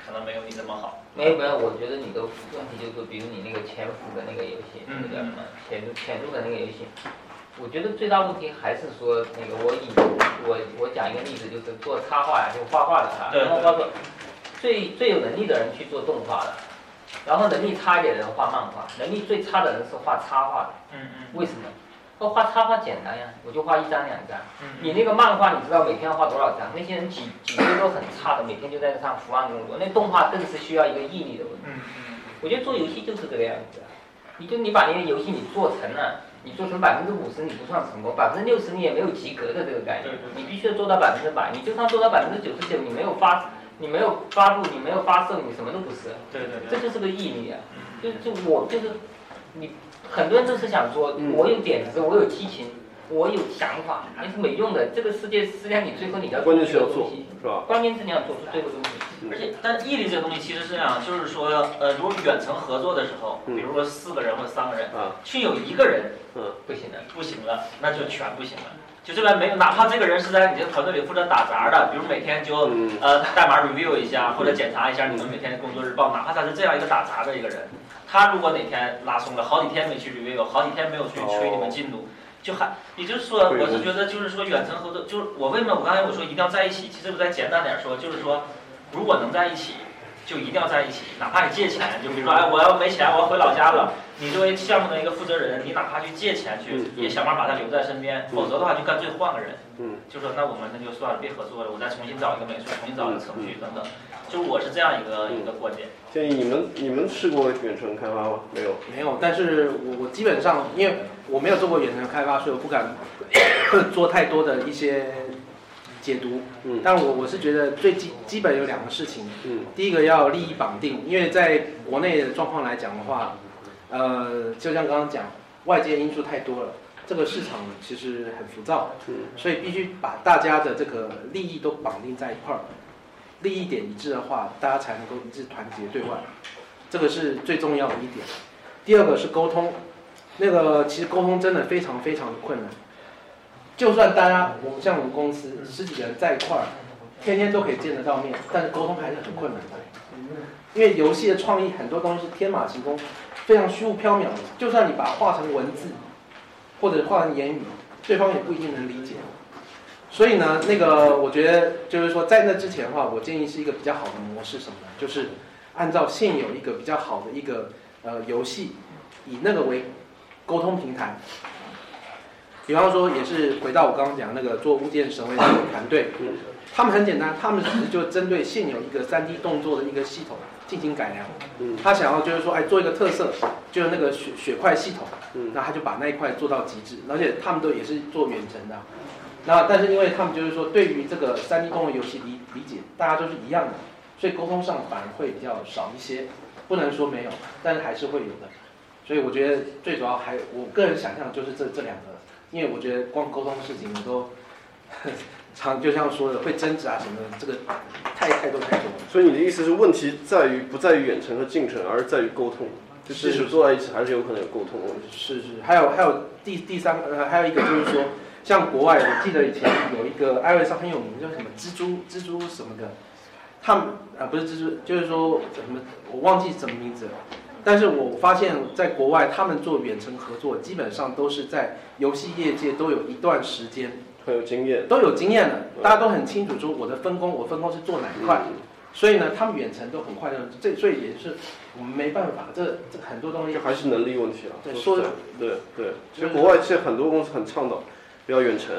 可能没有你这么好。没有没有，我觉得你的问题就是说，比如你那个潜伏的那个游戏，那个叫什么？潜入潜入的那个游戏，我觉得最大问题还是说那个我以我我讲一个例子，就是做插画呀，就画画的哈。然后包括最最有能力的人去做动画的，然后能力差一点的人画漫画，能力最差的人是画插画的。嗯嗯。为什么？我画插画简单呀，我就画一张两张。你那个漫画，你知道每天要画多少张？那些人几几个都很差的，每天就在这上伏案工作。那动画更是需要一个毅力的问题。我觉得做游戏就是这个样子，你就你把那个游戏你做成了，你做成百分之五十你不算成功，百分之六十你也没有及格的这个概念。你必须要做到百分之百，你就算做到百分之九十九，你没有发，你没有发布，你没有发射，你什么都不是。对对对。这就是个毅力啊！就就我就是你。很多人都是想说，我有点子，我有激情，我有想法，那是没用的。这个世界实际上你最后你要关键是要做，是吧？关键是你要做出这个东西。而且，但毅力这个东西其实是这样，就是说，呃，如果远程合作的时候，比如说四个人或者三个人，去有一个人，嗯，不行的，不行了，那就全不行了。就这边没有，哪怕这个人是在你这个团队里负责打杂的，比如每天就呃代码 review 一下或者检查一下你们每天的工作日报，哪怕他是这样一个打杂的一个人。他如果哪天拉松了，好几天没去 review，好几天没有去催你们进度，就还，也就是说，我是觉得就是说远程合作，就是我为什么我刚才我说一定要在一起，其实我再简单点说，就是说，如果能在一起，就一定要在一起，哪怕你借钱，就比如说，哎，我要没钱，我要回老家了，你作为项目的一个负责人，你哪怕去借钱去，也想办法把他留在身边，否则的话就干脆换个人，就说那我们那就算了，别合作了，我再重新找一个美术，重新找一个程序等等。就我是这样一个一个观点。建议你们你们试过远程开发吗？没有。没有，但是我我基本上因为我没有做过远程开发，所以我不敢 做太多的一些解读。嗯。但我我是觉得最基基本有两个事情。嗯。第一个要利益绑定，因为在国内的状况来讲的话，呃，就像刚刚讲，外界因素太多了，这个市场其实很浮躁。嗯。所以必须把大家的这个利益都绑定在一块儿。利益点一致的话，大家才能够一致团结对外，这个是最重要的一点。第二个是沟通，那个其实沟通真的非常非常的困难。就算大家我们像我们公司十几个人在一块儿，天天都可以见得到面，但是沟通还是很困难的。因为游戏的创意很多东西是天马行空，非常虚无缥缈的。就算你把它画成文字，或者画成言语，对方也不一定能理解。所以呢，那个我觉得就是说，在那之前的话，我建议是一个比较好的模式，什么呢？就是按照现有一个比较好的一个呃游戏，以那个为沟通平台。比方说，也是回到我刚刚讲那个做物件神威的团队，他们很简单，他们只是就针对现有一个三 D 动作的一个系统进行改良。他想要就是说，哎，做一个特色，就是那个血血块系统，那他就把那一块做到极致，而且他们都也是做远程的。那但是因为他们就是说，对于这个三 D 动作游戏理理解，大家都是一样的，所以沟通上反而会比较少一些，不能说没有，但是还是会有的。所以我觉得最主要还我个人想象就是这这两个，因为我觉得光沟通的事情都 常就像说的会争执啊什么的，这个太太多太多了。所以你的意思是，问题在于不在于远程和近程，而是在于沟通。就即使坐在一起，还是有可能有沟通问题。是是，还有还有第第三个呃，还有一个就是说，像国外，我记得以前有一个艾瑞莎很有名，叫什么蜘蛛蜘蛛什么的，他们啊不是蜘蛛，就是说什么我忘记什么名字了。但是我发现，在国外他们做远程合作，基本上都是在游戏业界都有一段时间很有经验，都有经验的，大家都很清楚说我的分工，我分工是做哪一块。所以呢，他们远程都很快的，这所以也是我们没办法，这这很多东西就还是能力问题了。对，对对，其实国外现在很多公司很倡导不要远程，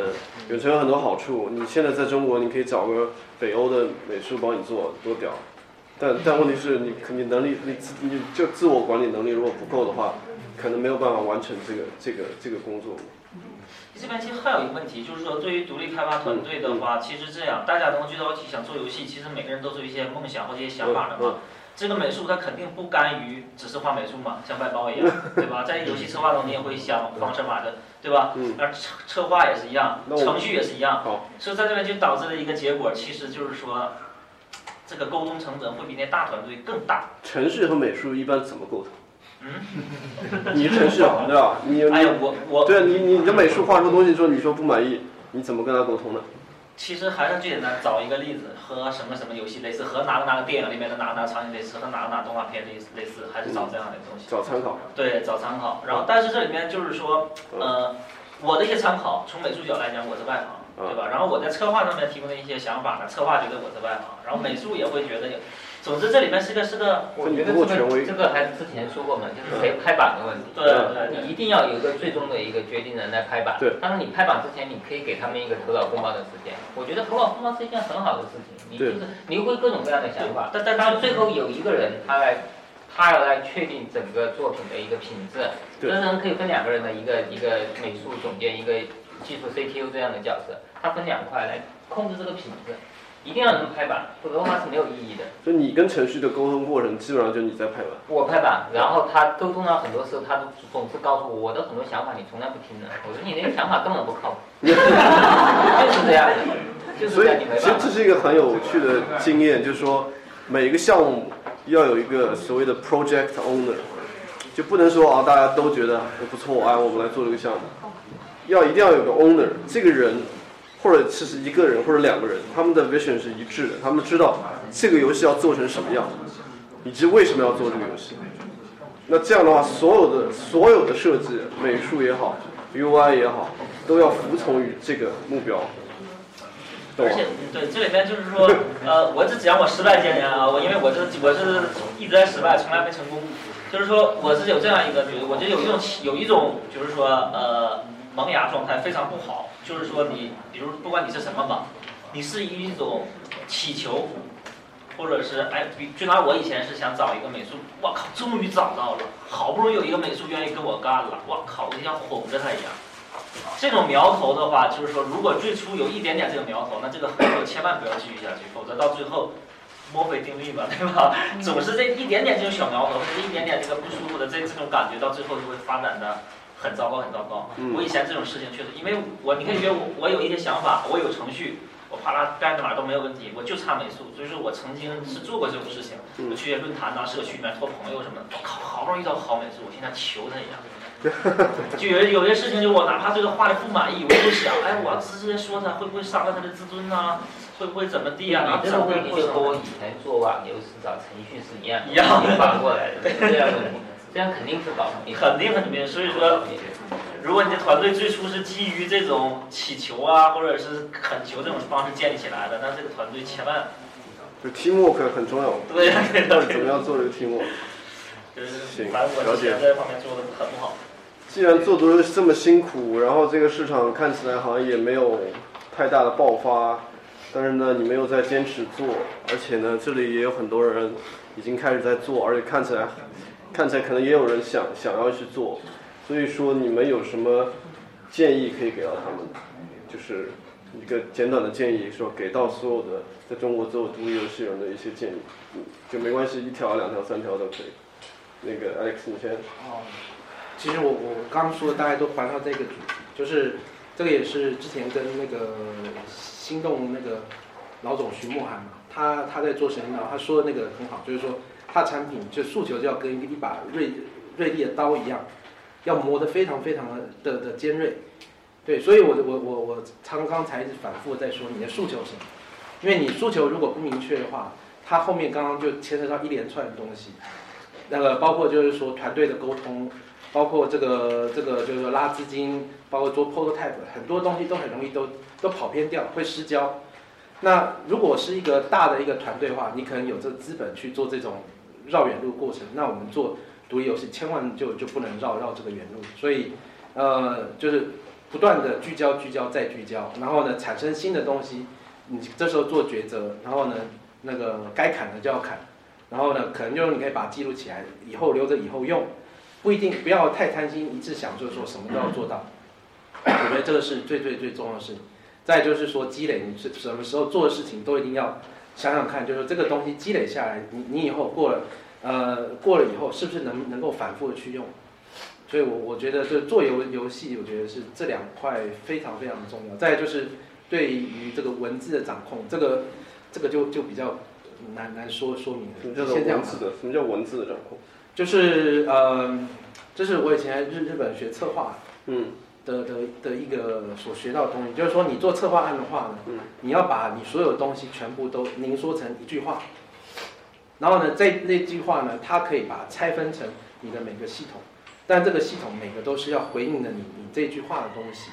远程有很多好处。你现在在中国，你可以找个北欧的美术帮你做，多屌。但但问题是你你能力你自你就自我管理能力如果不够的话，可能没有办法完成这个这个这个工作。这边其实还有一个问题，就是说对于独立开发团队的话，其实这样大家能够聚到一起想做游戏，其实每个人都是有一些梦想或者一些想法的嘛。这个美术他肯定不甘于只是画美术嘛，像外包一样，对吧？在游戏策划中你也会想方设法的，对吧？而策策划也是一样，程序也是一样。所以在这边就导致了一个结果，其实就是说，这个沟通成本会比那大团队更大。程序和美术一般怎么沟通？嗯，你程序啊，对吧？你 哎呀，我我对你，你你的美术画出东西之后，你说不满意，你怎么跟他沟通呢？其实还是最简单，找一个例子，和什么什么游戏类似，和哪个哪个电影里面的哪个哪个场景类似，和哪个哪个动画片类似类似，还是找这样的东西。找参考。对，找参考。然后，但是这里面就是说，呃，我的一些参考，从美术角来讲，我是外行，对吧？然后我在策划上面提供的一些想法呢，策划觉得我是外行，然后美术也会觉得有。总之，这里面是个是个，我觉得这个这个还是之前说过嘛，就是谁拍板的问题。对对，你一定要有一个最终的一个决定人来拍板。对。但是你拍板之前，你可以给他们一个头脑风暴的时间。我觉得头脑风暴是一件很好的事情，你就是你会各种各样的想法。但但当最后有一个人，他来，他要来确定整个作品的一个品质。这个人可以分两个人的一个一个美术总监，一个技术 CTO 这样的角色，他分两块来控制这个品质。一定要能拍板，否则的话是没有意义的。就你跟程序的沟通过程，基本上就你在拍板。我拍板，然后他沟通了很多次，他都总是告诉我我的很多想法，你从来不听的。我说你那个想法根本不靠谱。就是这样，就是所以其实这是一个很有趣的经验，就是说每一个项目要有一个所谓的 project owner，就不能说啊大家都觉得不错，哎我们来做这个项目，要一定要有个 owner，这个人。或者其实一个人或者两个人，他们的 vision 是一致的，他们知道这个游戏要做成什么样，以及为什么要做这个游戏。那这样的话，所有的所有的设计，美术也好，UI 也好，都要服从于这个目标。而且，对这里面就是说，呃，我只讲我失败经验啊，我因为我是我是一直在失败，从来没成功。就是说，我是有这样一个，觉得我觉得有一种有一种，就是说，呃，萌芽状态非常不好。就是说，你比如不管你是什么吧，你是一种祈求，或者是哎，比就拿我以前是想找一个美术，我靠，终于找到了，好不容易有一个美术愿意跟我干了，我靠，我就像哄着他一样。这种苗头的话，就是说，如果最初有一点点这个苗头，那这个合作千万不要继续下去，否则到最后，墨菲定律吧，对吧？总是这一点点这种小苗头，或者一点点这个不舒服的这这种感觉，到最后就会发展的。很糟糕，很糟糕。我以前这种事情确实，因为我你可以觉得我我有一些想法，我有程序，我啪啦干着哪都没有问题，我就差美术。所以说我曾经是做过这种事情，我去论坛呐、社区里面托朋友什么的。我靠，好不容易找好美术，我现在求他一样。就有有些事情，就我哪怕对他画的不满意，我就想，哎，我要直接说他，会不会伤了他的自尊呐？会不会怎么地啊？你这个问题就和我以前做网游是找程序是一样，一样反过来的这样 问题。这样肯定是搞不定，肯定很定。所以说，如果你的团队最初是基于这种祈求啊，或者是恳求这种方式建立起来的，那这个团队千万就 teamwork 很重要。对，到底怎么样做这个 teamwork？行，了解。这方面做的很不好。既然做多这么辛苦，然后这个市场看起来好像也没有太大的爆发，但是呢，你没有在坚持做，而且呢，这里也有很多人已经开始在做，而且看起来。看起来可能也有人想想要去做，所以说你们有什么建议可以给到他们？就是一个简短的建议，说给到所有的在中国做独立游戏人的一些建议，就没关系，一条、两条、三条都可以。那个 Alex，你先。哦，其实我我刚说的大概都环绕这个主题，就是这个也是之前跟那个心动那个老总徐慕涵嘛，他他在做神经脑，他说的那个很好，就是说他产品就诉求就要跟一个一把锐锐利的刀一样，要磨得非常非常的的的尖锐。对，所以我我我我刚刚才一直反复在说你的诉求是什么，因为你诉求如果不明确的话，它后面刚刚就牵扯到一连串的东西，那个包括就是说团队的沟通。包括这个这个就是说拉资金，包括做 prototype，很多东西都很容易都都跑偏掉，会失焦。那如果是一个大的一个团队的话，你可能有这个资本去做这种绕远路过程。那我们做独立游戏，千万就就不能绕绕这个远路。所以，呃，就是不断的聚焦、聚焦再聚焦，然后呢产生新的东西。你这时候做抉择，然后呢那个该砍的就要砍，然后呢可能就你可以把它记录起来，以后留着以后用。不一定不要太贪心，一致想就是说什么都要做到。我觉得这个是最最最重要的事情。再就是说积累，你是什么时候做的事情都一定要想想看，就是这个东西积累下来，你你以后过了，呃，过了以后是不是能能够反复的去用？所以我我觉得就做游游戏，我觉得是这两块非常非常的重要。再就是对于这个文字的掌控，这个这个就就比较难难说说明。什么叫做文字的？什么叫文字的掌控？就是呃，这是我以前日日本学策划，嗯，的的的一个所学到的东西，就是说你做策划案的话呢，嗯，你要把你所有东西全部都凝缩成一句话，然后呢，这那句话呢，它可以把它拆分成你的每个系统，但这个系统每个都是要回应的你你这句话的东西，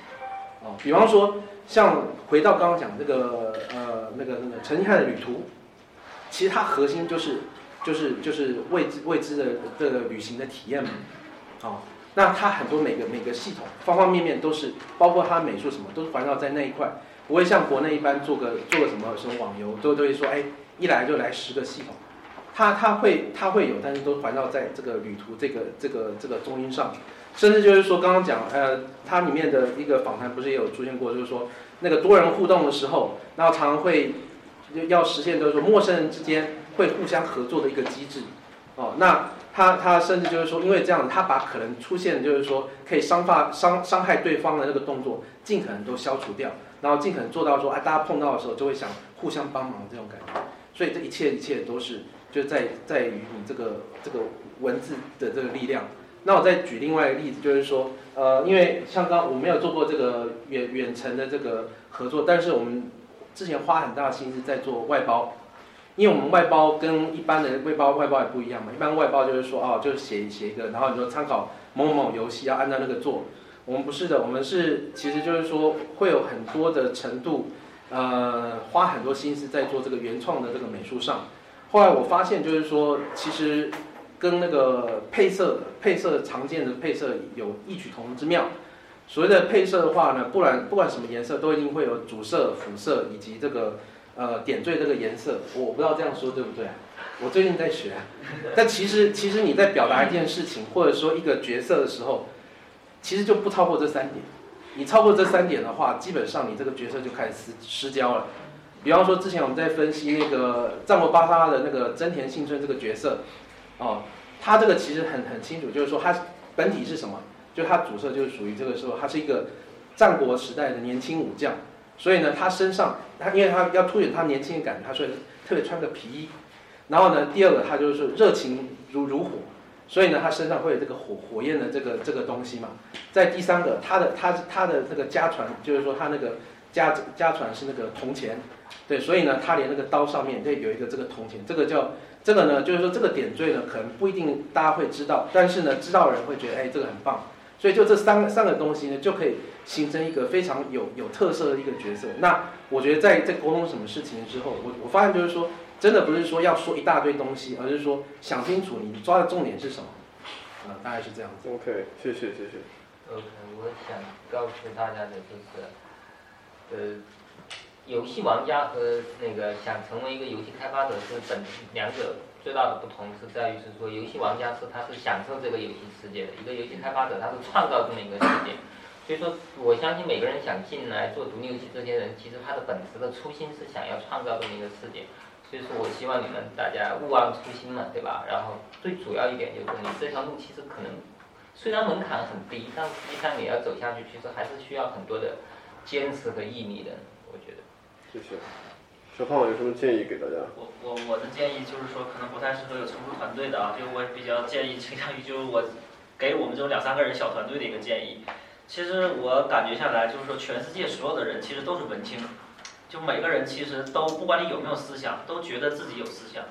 哦，比方说像回到刚刚讲这个呃那个那个陈一汉的旅途，其实它核心就是。就是就是未知未知的这个旅行的体验嘛，哦，那它很多每个每个系统方方面面都是，包括它美术什么都是环绕在那一块，不会像国内一般做个做个什么什么网游都都会说，哎，一来就来十个系统，它它会它会有，但是都环绕在这个旅途这个这个这个中心上，甚至就是说刚刚讲，呃，它里面的一个访谈不是也有出现过，就是说那个多人互动的时候，然后常常会要实现就是说陌生人之间。会互相合作的一个机制，哦，那他他甚至就是说，因为这样，他把可能出现就是说可以伤发伤伤害对方的那个动作，尽可能都消除掉，然后尽可能做到说，啊，大家碰到的时候就会想互相帮忙这种感觉，所以这一切一切都是就在在于你这个这个文字的这个力量。那我再举另外一个例子，就是说，呃，因为像刚我没有做过这个远远程的这个合作，但是我们之前花很大的心思在做外包。因为我们外包跟一般的外包外包也不一样嘛，一般外包就是说哦，就是写写一个，然后你说参考某某某游戏要按照那个做，我们不是的，我们是其实就是说会有很多的程度，呃，花很多心思在做这个原创的这个美术上。后来我发现就是说，其实跟那个配色配色常见的配色有异曲同工之妙。所谓的配色的话呢，不然不管什么颜色都一定会有主色、辅色以及这个。呃，点缀这个颜色，我不知道这样说对不对？我最近在学，但其实其实你在表达一件事情，或者说一个角色的时候，其实就不超过这三点。你超过这三点的话，基本上你这个角色就开始失失焦了。比方说之前我们在分析那个战国巴沙的那个真田幸村这个角色，哦，他这个其实很很清楚，就是说他本体是什么？就他主色就是属于这个时候，他是一个战国时代的年轻武将。所以呢，他身上他因为他要凸显他年轻的感觉，他所以特别穿个皮衣。然后呢，第二个他就是热情如如火，所以呢，他身上会有这个火火焰的这个这个东西嘛。在第三个，他的他他的这个家传就是说他那个家家传是那个铜钱，对，所以呢，他连那个刀上面对有一个这个铜钱，这个叫这个呢，就是说这个点缀呢，可能不一定大家会知道，但是呢，知道的人会觉得哎，这个很棒。所以就这三个三个东西呢，就可以形成一个非常有有特色的一个角色。那我觉得在在沟通什么事情之后，我我发现就是说，真的不是说要说一大堆东西，而是说想清楚你抓的重点是什么。啊，大概是这样子。OK，谢谢谢谢。OK，我想告诉大家的就是，呃，游戏玩家和那个想成为一个游戏开发者是本两者。最大的不同是在于是说，游戏玩家是他是享受这个游戏世界的，一个游戏开发者他是创造这么一个世界。所以说，我相信每个人想进来做独立游戏，这些人其实他的本质的初心是想要创造这么一个世界。所以说我希望你们大家勿忘初心嘛，对吧？然后最主要一点就是，你这条路其实可能虽然门槛很低，但实际上你要走下去，其实还是需要很多的坚持和毅力的，我觉得。谢谢。小胖有什么建议给大家？我我我的建议就是说，可能不太适合有成熟团队的啊，就我比较建议倾向于就是我给我们这种两三个人小团队的一个建议。其实我感觉下来，就是说全世界所有的人其实都是文青，就每个人其实都不管你有没有思想，都觉得自己有思想，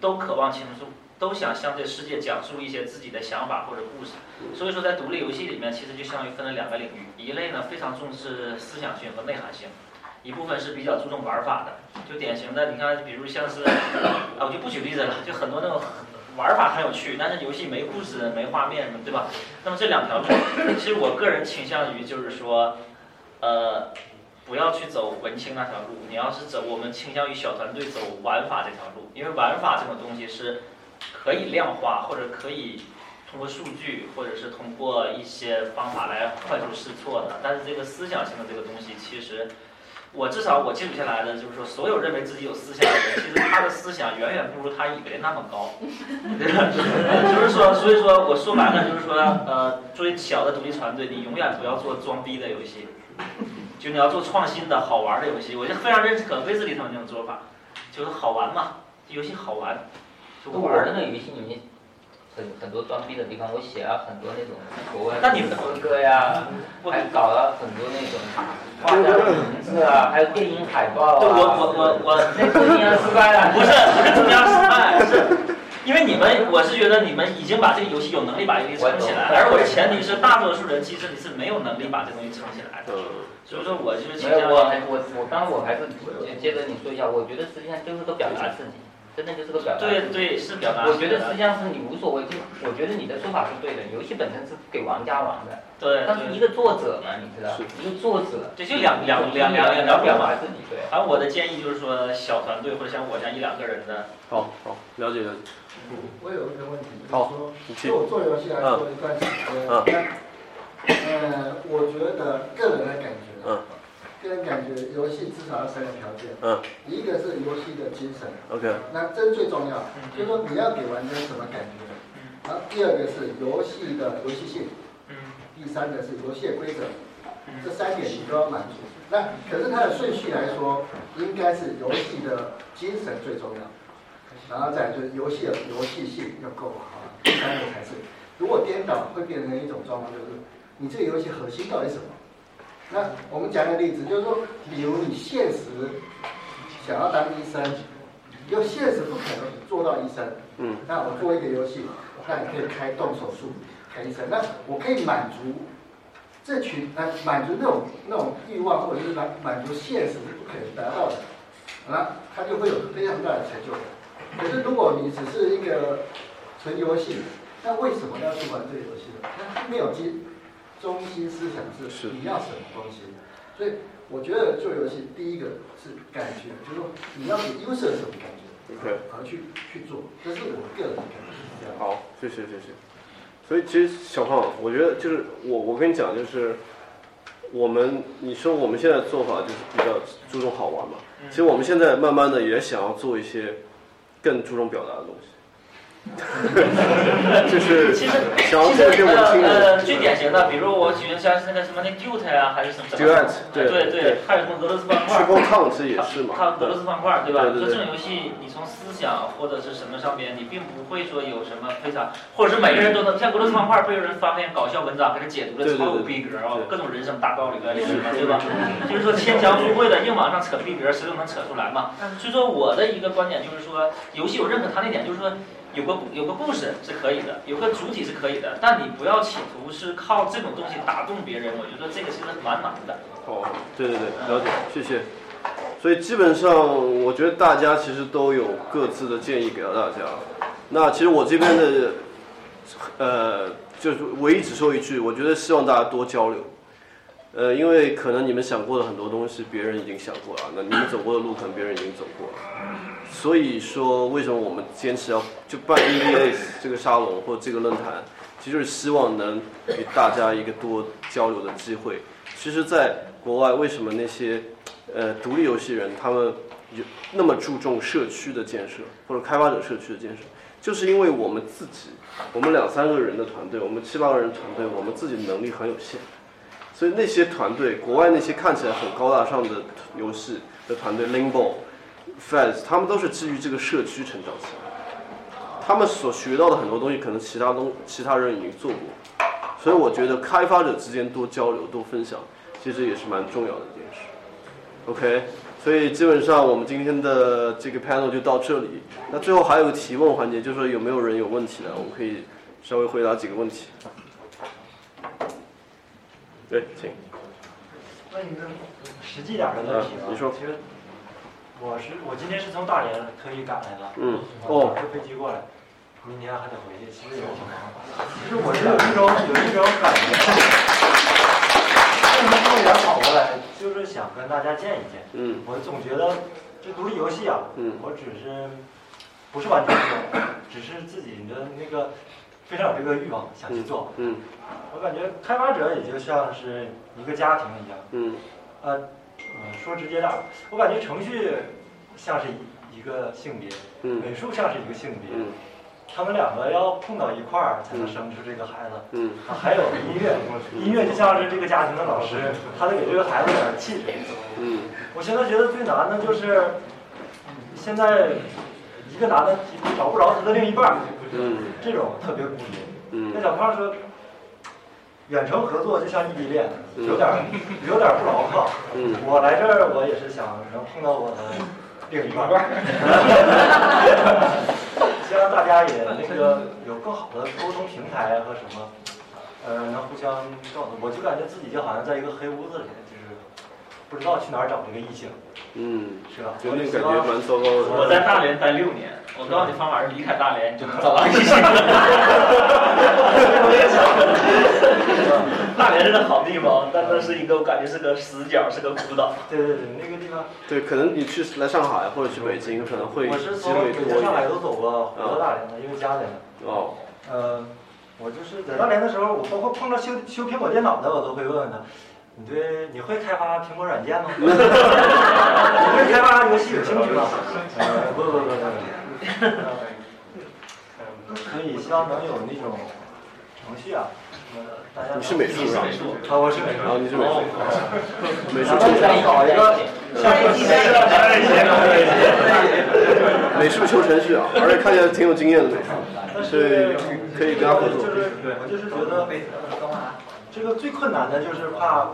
都渴望倾诉，都想向这世界讲述一些自己的想法或者故事。所以说，在独立游戏里面，其实就相当于分了两个领域，一类呢非常重视思想性和内涵性。一部分是比较注重玩法的，就典型的，你看，比如像是，啊，我就不举例子了，就很多那种玩法很有趣，但是游戏没故事、没画面，对吧？那么这两条路，其实我个人倾向于就是说，呃，不要去走文青那条路，你要是走，我们倾向于小团队走玩法这条路，因为玩法这种东西是可以量化或者可以通过数据或者是通过一些方法来快速试错的，但是这个思想性的这个东西其实。我至少我记录下来的就是说，所有认为自己有思想的人，其实他的思想远远不如他以为那么高。就是说，所以说我说白了就是说，呃，作为小的独立团队，你永远不要做装逼的游戏，就你要做创新的好玩的游戏。我就非常认可威斯利他们那种做法，就是好玩嘛，游戏好玩。就玩的那个游戏里面。很很多装逼的地方，我写了很多那种国外的风格呀，还搞了很多那种画家的名字啊，还有电影海报啊。我我我我 那怎么样失败了？不是不是怎么样失败，是因为你们，我是觉得你们已经把这个游戏有能力把游戏撑起来，而我的前提是大多数人其实你是没有能力把这东西撑起来的。所以说，我就是倾向于。我我我刚刚我还是接着你说一下，我觉得实际上就是都表达自己。真的就是个表达。对对，是表达。我觉得实际上是你无所谓，就我觉得你的说法是对的。游戏本身是给玩家玩的。对。但是一个作者嘛，你知道，一个作者。这就两两两两两条表达自己对。而我的建议就是说，小团队或者像我这样一两个人的。好好，了解了。我有一个问题，好，就我做游戏来说一段时间，呃，我觉得个人的感觉。嗯。个人感觉，游戏至少要三个条件。嗯。一个是游戏的精神。OK。那这最重要，就是说你要给玩家什么感觉。然后第二个是游戏的游戏性。嗯。第三个是游戏的规则。这三点你都要满足。那可是它的顺序来说，应该是游戏的精神最重要，然后再就是游戏的游戏性要够好，第三个才是。如果颠倒，会变成一种状况，就是你这个游戏核心到底什么？那我们讲个例子，就是说，比如你现实想要当医生，又现实不可能做到医生。嗯。那我做一个游戏，那你可以开动手术，开医生。那我可以满足这群，呃，满足那种那种欲望，或者是满满足现实是不可能达到的。那他就会有非常大的成就感。可是如果你只是一个纯游戏，那为什么要去玩这个游戏呢？它没有基。中心思想是你要什么东西，所以我觉得做游戏第一个是感觉，就是说你要给 user 什么感觉，OK，而去去做，这是我个人的感觉。好，谢谢谢谢。所以其实小胖，我觉得就是我我跟你讲，就是我们你说我们现在做法就是比较注重好玩嘛，其实我们现在慢慢的也想要做一些更注重表达的东西。就是其实其实呃最典型的，比如我举个像那个什么那 Dute 啊，还是什么什么，对对对，还有什么俄罗斯方块，也是嘛，它俄罗斯方块对吧？就这种游戏，你从思想或者是什么上边，你并不会说有什么非常，或者是每个人都能像俄罗斯方块，被有人发篇搞笑文章给他解读的超有逼格啊，各种人生大道理在里面嘛，对吧？就是说牵强附会的硬往上扯逼格，谁都能扯出来嘛。所以说我的一个观点就是说，游戏我认可他那点，就是说。有个有个故事是可以的，有个主体是可以的，但你不要企图是靠这种东西打动别人，我觉得这个其实蛮难的。哦，对对对，了解，谢谢。所以基本上，我觉得大家其实都有各自的建议给到大家。那其实我这边的，呃，就是唯一只说一句，我觉得希望大家多交流。呃，因为可能你们想过的很多东西，别人已经想过了，那你们走过的路，可能别人已经走过了。所以说，为什么我们坚持要就办 EDA 这个沙龙或这个论坛，其实就是希望能给大家一个多交流的机会。其实，在国外，为什么那些呃独立游戏人他们有那么注重社区的建设或者开发者社区的建设？就是因为我们自己，我们两三个人的团队，我们七八个人团队，我们自己能力很有限，所以那些团队，国外那些看起来很高大上的游戏的团队，Limbo、Fez，他们都是基于这个社区成长起来的。他们所学到的很多东西，可能其他东其他人已经做过，所以我觉得开发者之间多交流、多分享，其实也是蛮重要的一件事。OK，所以基本上我们今天的这个 panel 就到这里。那最后还有个提问环节，就是说有没有人有问题呢，我们可以稍微回答几个问题。对，请。问一个实际点的问题吧。嗯你说其实我是我今天是从大连特意赶来的，嗯哦，坐飞机过来，明天还得回去，其实也挺麻烦。其实我是有一种有一种感觉，为什么这么远跑过来，就是想跟大家见一见。嗯我总觉得这独立游戏啊，嗯我只是不是完全懂，只是自己的那个非常有这个欲望想去做。嗯我感觉开发者也就像是一个家庭一样，嗯呃，呃说直接点儿，我感觉程序像是一一个性别，嗯美术像是一个性别，嗯他们两个要碰到一块儿才能生出这个孩子。嗯啊，还有音乐，音乐就像是这个家庭的老师，他得给这个孩子点儿气质。嗯我现在觉得最难的就是，现在一个男的找不着他的另一半，嗯这种特别孤独。嗯那小胖说，远程合作就像异地恋，嗯有点儿有点儿不牢靠。嗯我来这儿，我也是想能碰到我的另一半儿。希望大家也那个有更好的沟通平台和什么，呃，能互相告诉。我就感觉自己就好像在一个黑屋子里，就是不知道去哪儿找这个异性，嗯，是吧？就那感觉蛮糟糕的。我在大连待六年，我告诉你方法是离开大连你就能找到异性。我也想，大连是个好地方，但那是一个我感觉是个死角，是个孤岛。对对对，那个地方，对，可能你去来上海或者去北京，可能会我是机从上海点。都走过，回到大连的，因为家里呢。哦，呃，我就是在大连的时候，我包括碰到修修苹果电脑的，我都会问问他，你对你会开发苹果软件吗？你会开发游戏有兴趣吗？呃，不不不不所以希望能有那种程序啊，你是美术是吧？啊，我是美术，然后你是美术，美术咱们想搞一个像美术求程序啊，而且看起来挺有经验的美术，所以可以。跟他合作。就是我就是觉得，这个最困难的就是怕，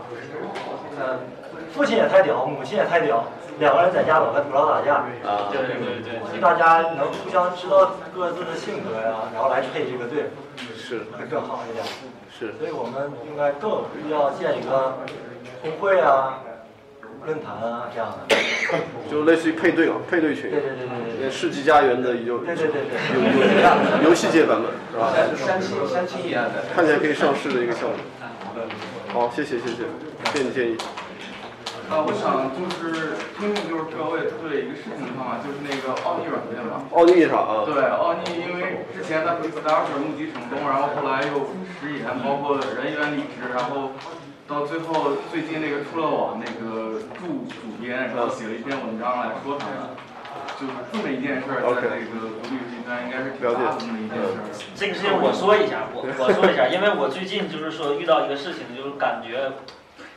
呃，父亲也太屌，母亲也太屌，两个人在家老跟老打架，啊，对对对，所以大家能互相知道各自的性格呀，然后来配这个队，是会更好一点。是，所以我们应该更有必要建一个工会啊、论坛啊这样的。就类似于配对嘛，配对群对，对对对对世纪佳缘的有对对对对有有游戏界版本是吧？三七三七一样的。看起来可以上市的一个项目。好，谢谢谢谢，谢谢你建议。啊，我想就是听众就是各位对一个事情的看法，就是那个奥尼软件嘛。奥尼一场啊，对，奥尼因为之前在 Kickstarter 募集成功，然后后来又食言，包括人员离职，然后到最后最近那个出了网那个驻主编，然后写了一篇文章来说他们，就是这么一件事儿，在那个独立游戏端应该是挺大的这么一件事儿。这个事情我说一下，我我说一下，因为我最近就是说遇到一个事情，就是感觉，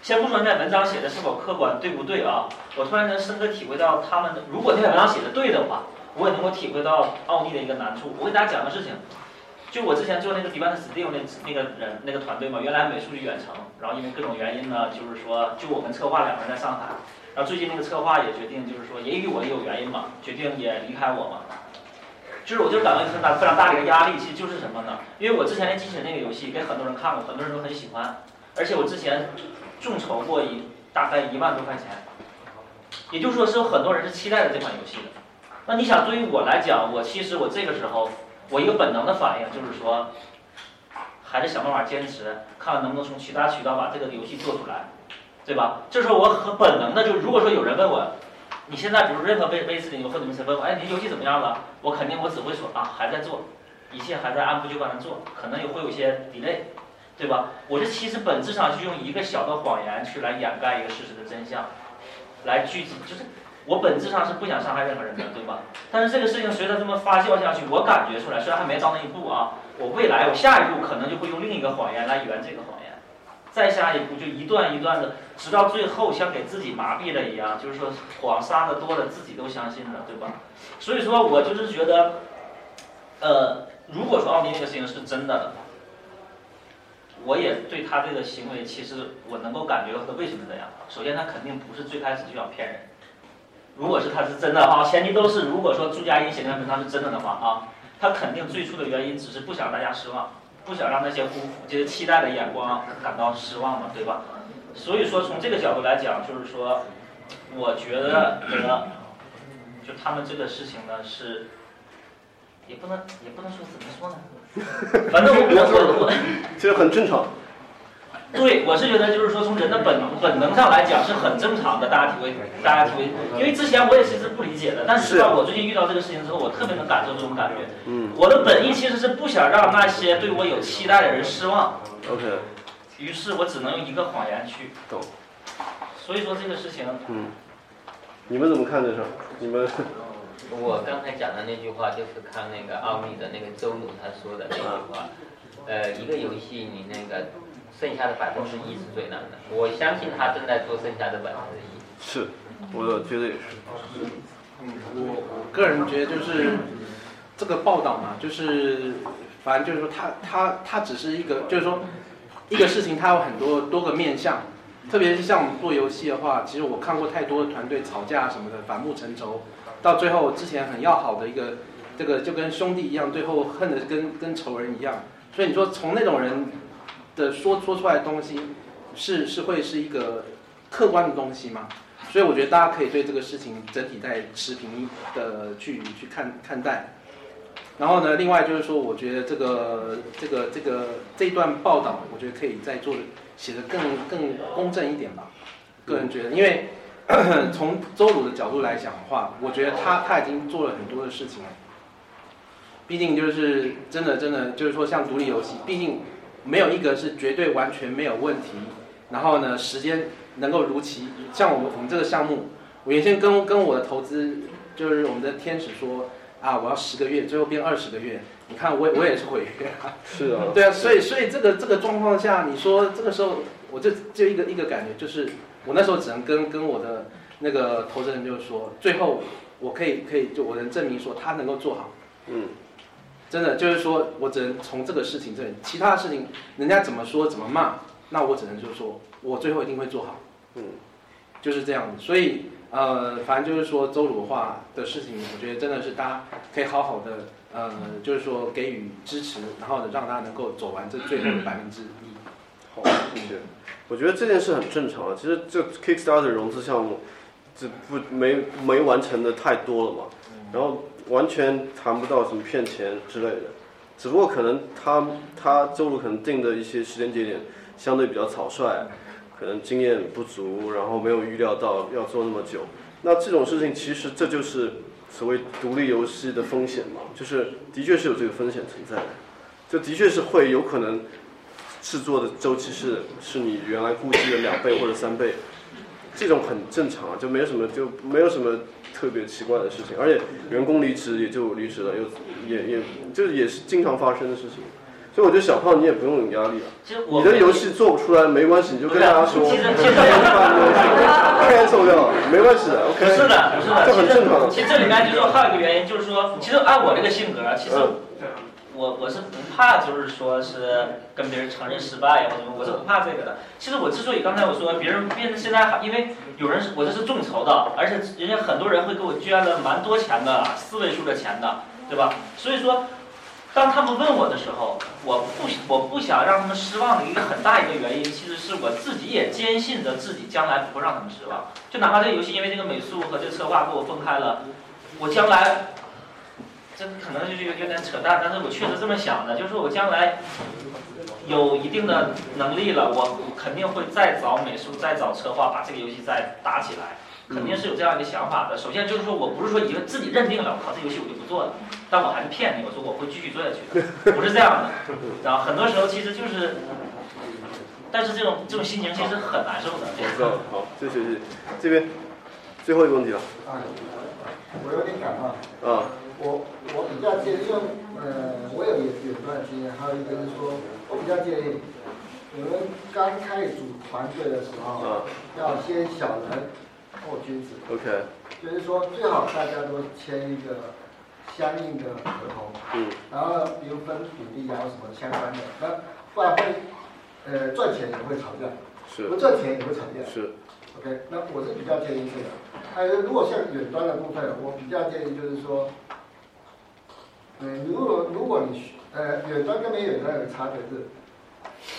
先不说那文章写的是否客观对不对啊，我突然间深刻体会到他们的，如果那篇文章写的对的话，我也能够体会到奥秘的一个难处。我给大家讲个事情，就我之前做那个 Divine Steel 那那个人那个团队嘛，原来美术是远程，然后因为各种原因呢，就是说就我们策划两个人在上海，然后最近那个策划也决定就是说，也与我也有原因嘛，决定也离开我嘛。就是我就感到非常非常大的一个压力，其实就是什么呢？因为我之前那机器人那个游戏给很多人看过，很多人都很喜欢，而且我之前众筹过一大概一万多块钱，也就是说是有很多人是期待着这款游戏的。那你想，对于我来讲，我其实我这个时候我一个本能的反应就是说，还是想办法坚持，看看能不能从其他渠道把这个游戏做出来，对吧？这时候我很本能的就，如果说有人问我，你现在比如任何威威斯汀或者什么问我，哎，你游戏怎么样了？我肯定我只会说啊，还在做，一切还在按部就班的做，可能也会有些 delay，对吧？我这其实本质上是用一个小的谎言去来掩盖一个事实的真相，来聚集，就是我本质上是不想伤害任何人的，对吧？但是这个事情随着这么发酵下去，我感觉出来，虽然还没到那一步啊，我未来我下一步可能就会用另一个谎言来圆这个谎言，再下一步就一段一段的，直到最后像给自己麻痹了一样，就是说谎撒的多了，自己都相信了，对吧？所以说我就是觉得，呃，如果说奥迪那个事情是真的，我也对他这个行为，其实我能够感觉到他为什么这样。首先，他肯定不是最开始就想骗人。如果是他是真的啊，前提都是如果说朱家英写那篇文章是真的的话啊，他肯定最初的原因只是不想大家失望，不想让那些辜负就是期待的眼光感到失望嘛，对吧？所以说从这个角度来讲，就是说，我觉得，就他们这个事情呢是，也不能也不能说怎么说呢，反正我我我。这很正常。对，我是觉得就是说，从人的本本能上来讲是很正常的，大家体会，大家体会。因为之前我也其实不理解的，但是我最近遇到这个事情之后，我特别能感受这种感觉。嗯。我的本意其实是不想让那些对我有期待的人失望。OK。于是我只能用一个谎言去。懂。所以说这个事情。嗯。你们怎么看这事？你们？我刚才讲的那句话就是看那个奥秘的那个周鲁他说的那句话，呃，一个游戏你那个。剩下的百分之一是最难的，我相信他正在做剩下的百分之一。是，我觉得也是。嗯，我我个人觉得就是这个报道嘛，就是反正就是说他他他只是一个，就是说一个事情，它有很多多个面向。特别是像我们做游戏的话，其实我看过太多团队吵架什么的，反目成仇，到最后之前很要好的一个这个就跟兄弟一样，最后恨的跟跟仇人一样。所以你说从那种人。的说说出来的东西，是是会是一个客观的东西吗？所以我觉得大家可以对这个事情整体在持平的去去看看待。然后呢，另外就是说，我觉得这个这个这个这段报道，我觉得可以再做写的更更公正一点吧。个人觉得，因为 从周鲁的角度来讲的话，我觉得他他已经做了很多的事情了。毕竟就是真的真的就是说，像独立游戏，毕竟。没有一个是绝对完全没有问题，然后呢，时间能够如期。像我们我们这个项目，我原先跟跟我的投资就是我们的天使说啊，我要十个月，最后变二十个月。你看我我也是毁约啊。是啊。对啊，所以所以这个这个状况下，你说这个时候，我就就一个一个感觉，就是我那时候只能跟跟我的那个投资人就是说，最后我可以可以就我能证明说他能够做好。嗯。真的就是说，我只能从这个事情这里，其他的事情，人家怎么说怎么骂，那我只能就是说我最后一定会做好，嗯，就是这样子。所以呃，反正就是说周鲁化的事情，我觉得真的是大家可以好好的呃，就是说给予支持，然后呢让他能够走完这最后的百分之一。好，谢谢。我觉得这件事很正常啊。其实这 Kickstarter 融资项目，这不没没完成的太多了嘛，然后。完全谈不到什么骗钱之类的，只不过可能他他周鲁可能定的一些时间节点相对比较草率，可能经验不足，然后没有预料到要做那么久。那这种事情其实这就是所谓独立游戏的风险嘛，就是的确是有这个风险存在的，就的确是会有可能制作的周期是是你原来估计的两倍或者三倍，这种很正常啊，就没有什么就没有什么。特别奇怪的事情，而且员工离职也就离职了，又也也就也是经常发生的事情，所以我觉得小胖你也不用有压力了。你的游戏做不出来没关系，你就跟大家说，其实其实把游戏 cancel 掉，没关系的，OK。不是的，不是的，这很正常。其实这里面就是还有一个原因，就是说，其实按我这个性格，其实。我我是不怕，就是说是跟别人承认失败呀，或者什么，我是不怕这个的。其实我之所以刚才我说别人变得现在还，因为有人我这是众筹的，而且人家很多人会给我捐了蛮多钱的，四位数的钱的，对吧？所以说，当他们问我的时候，我不我不想让他们失望的一个很大一个原因，其实是我自己也坚信着自己将来不会让他们失望。就哪怕这个游戏因为这个美术和这个策划给我分开了，我将来。这可能就是有有点扯淡，但是我确实这么想的，就是我将来有一定的能力了，我肯定会再找美术、再找策划，把这个游戏再搭起来，肯定是有这样一个想法的。首先就是说我不是说已经自己认定了，我靠，这游戏我就不做了，但我还是骗你，我说我会继续做下去的，不是这样的。然后很多时候其实就是，但是这种这种心情其实很难受的。好，谢谢谢谢，这边。最后一个问题了。啊，我有点感冒。啊。我我比较建议，因为呃，我有远远端的经验，还有一个是说，我比较建议，你们刚开始组团队的时候，啊，要先小人后君子。OK。就是说，最好大家都签一个相应的合同。嗯。然后比如分比例啊什么相关的，那不然会呃赚钱也会吵架，是。不赚钱也会吵架。是。OK，那我是比较建议这个。还有如果像远端的部分，我比较建议就是说。嗯，如果如果你呃远端跟没远端有差别是，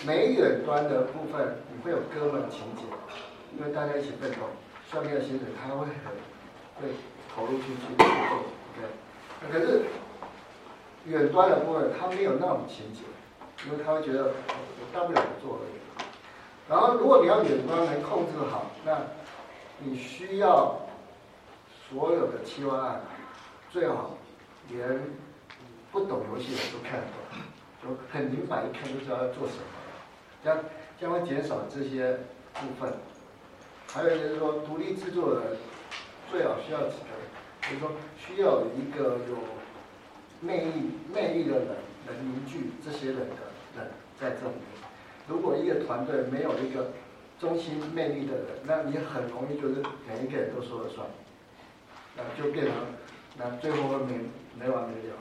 没远端的部分你会有哥们情节，因为大家一起奋斗，上面的薪水他会很会投入进去去做，OK。可是远端的部分他没有那种情节，因为他会觉得我大不了不做而已。然后如果你要远端能控制好，那你需要所有的企划案最好连。不懂游戏的都看得懂，就很明白，一看就知道要做什么，这样将会减少这些部分。还有就是说，独立制作人最好需要几个，就是说需要一个有魅力、魅力的人，能凝聚这些人的人在这里。如果一个团队没有一个中心魅力的人，那你很容易就是每一个人都说了算，那就变成那最后会没没完没了。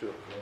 是。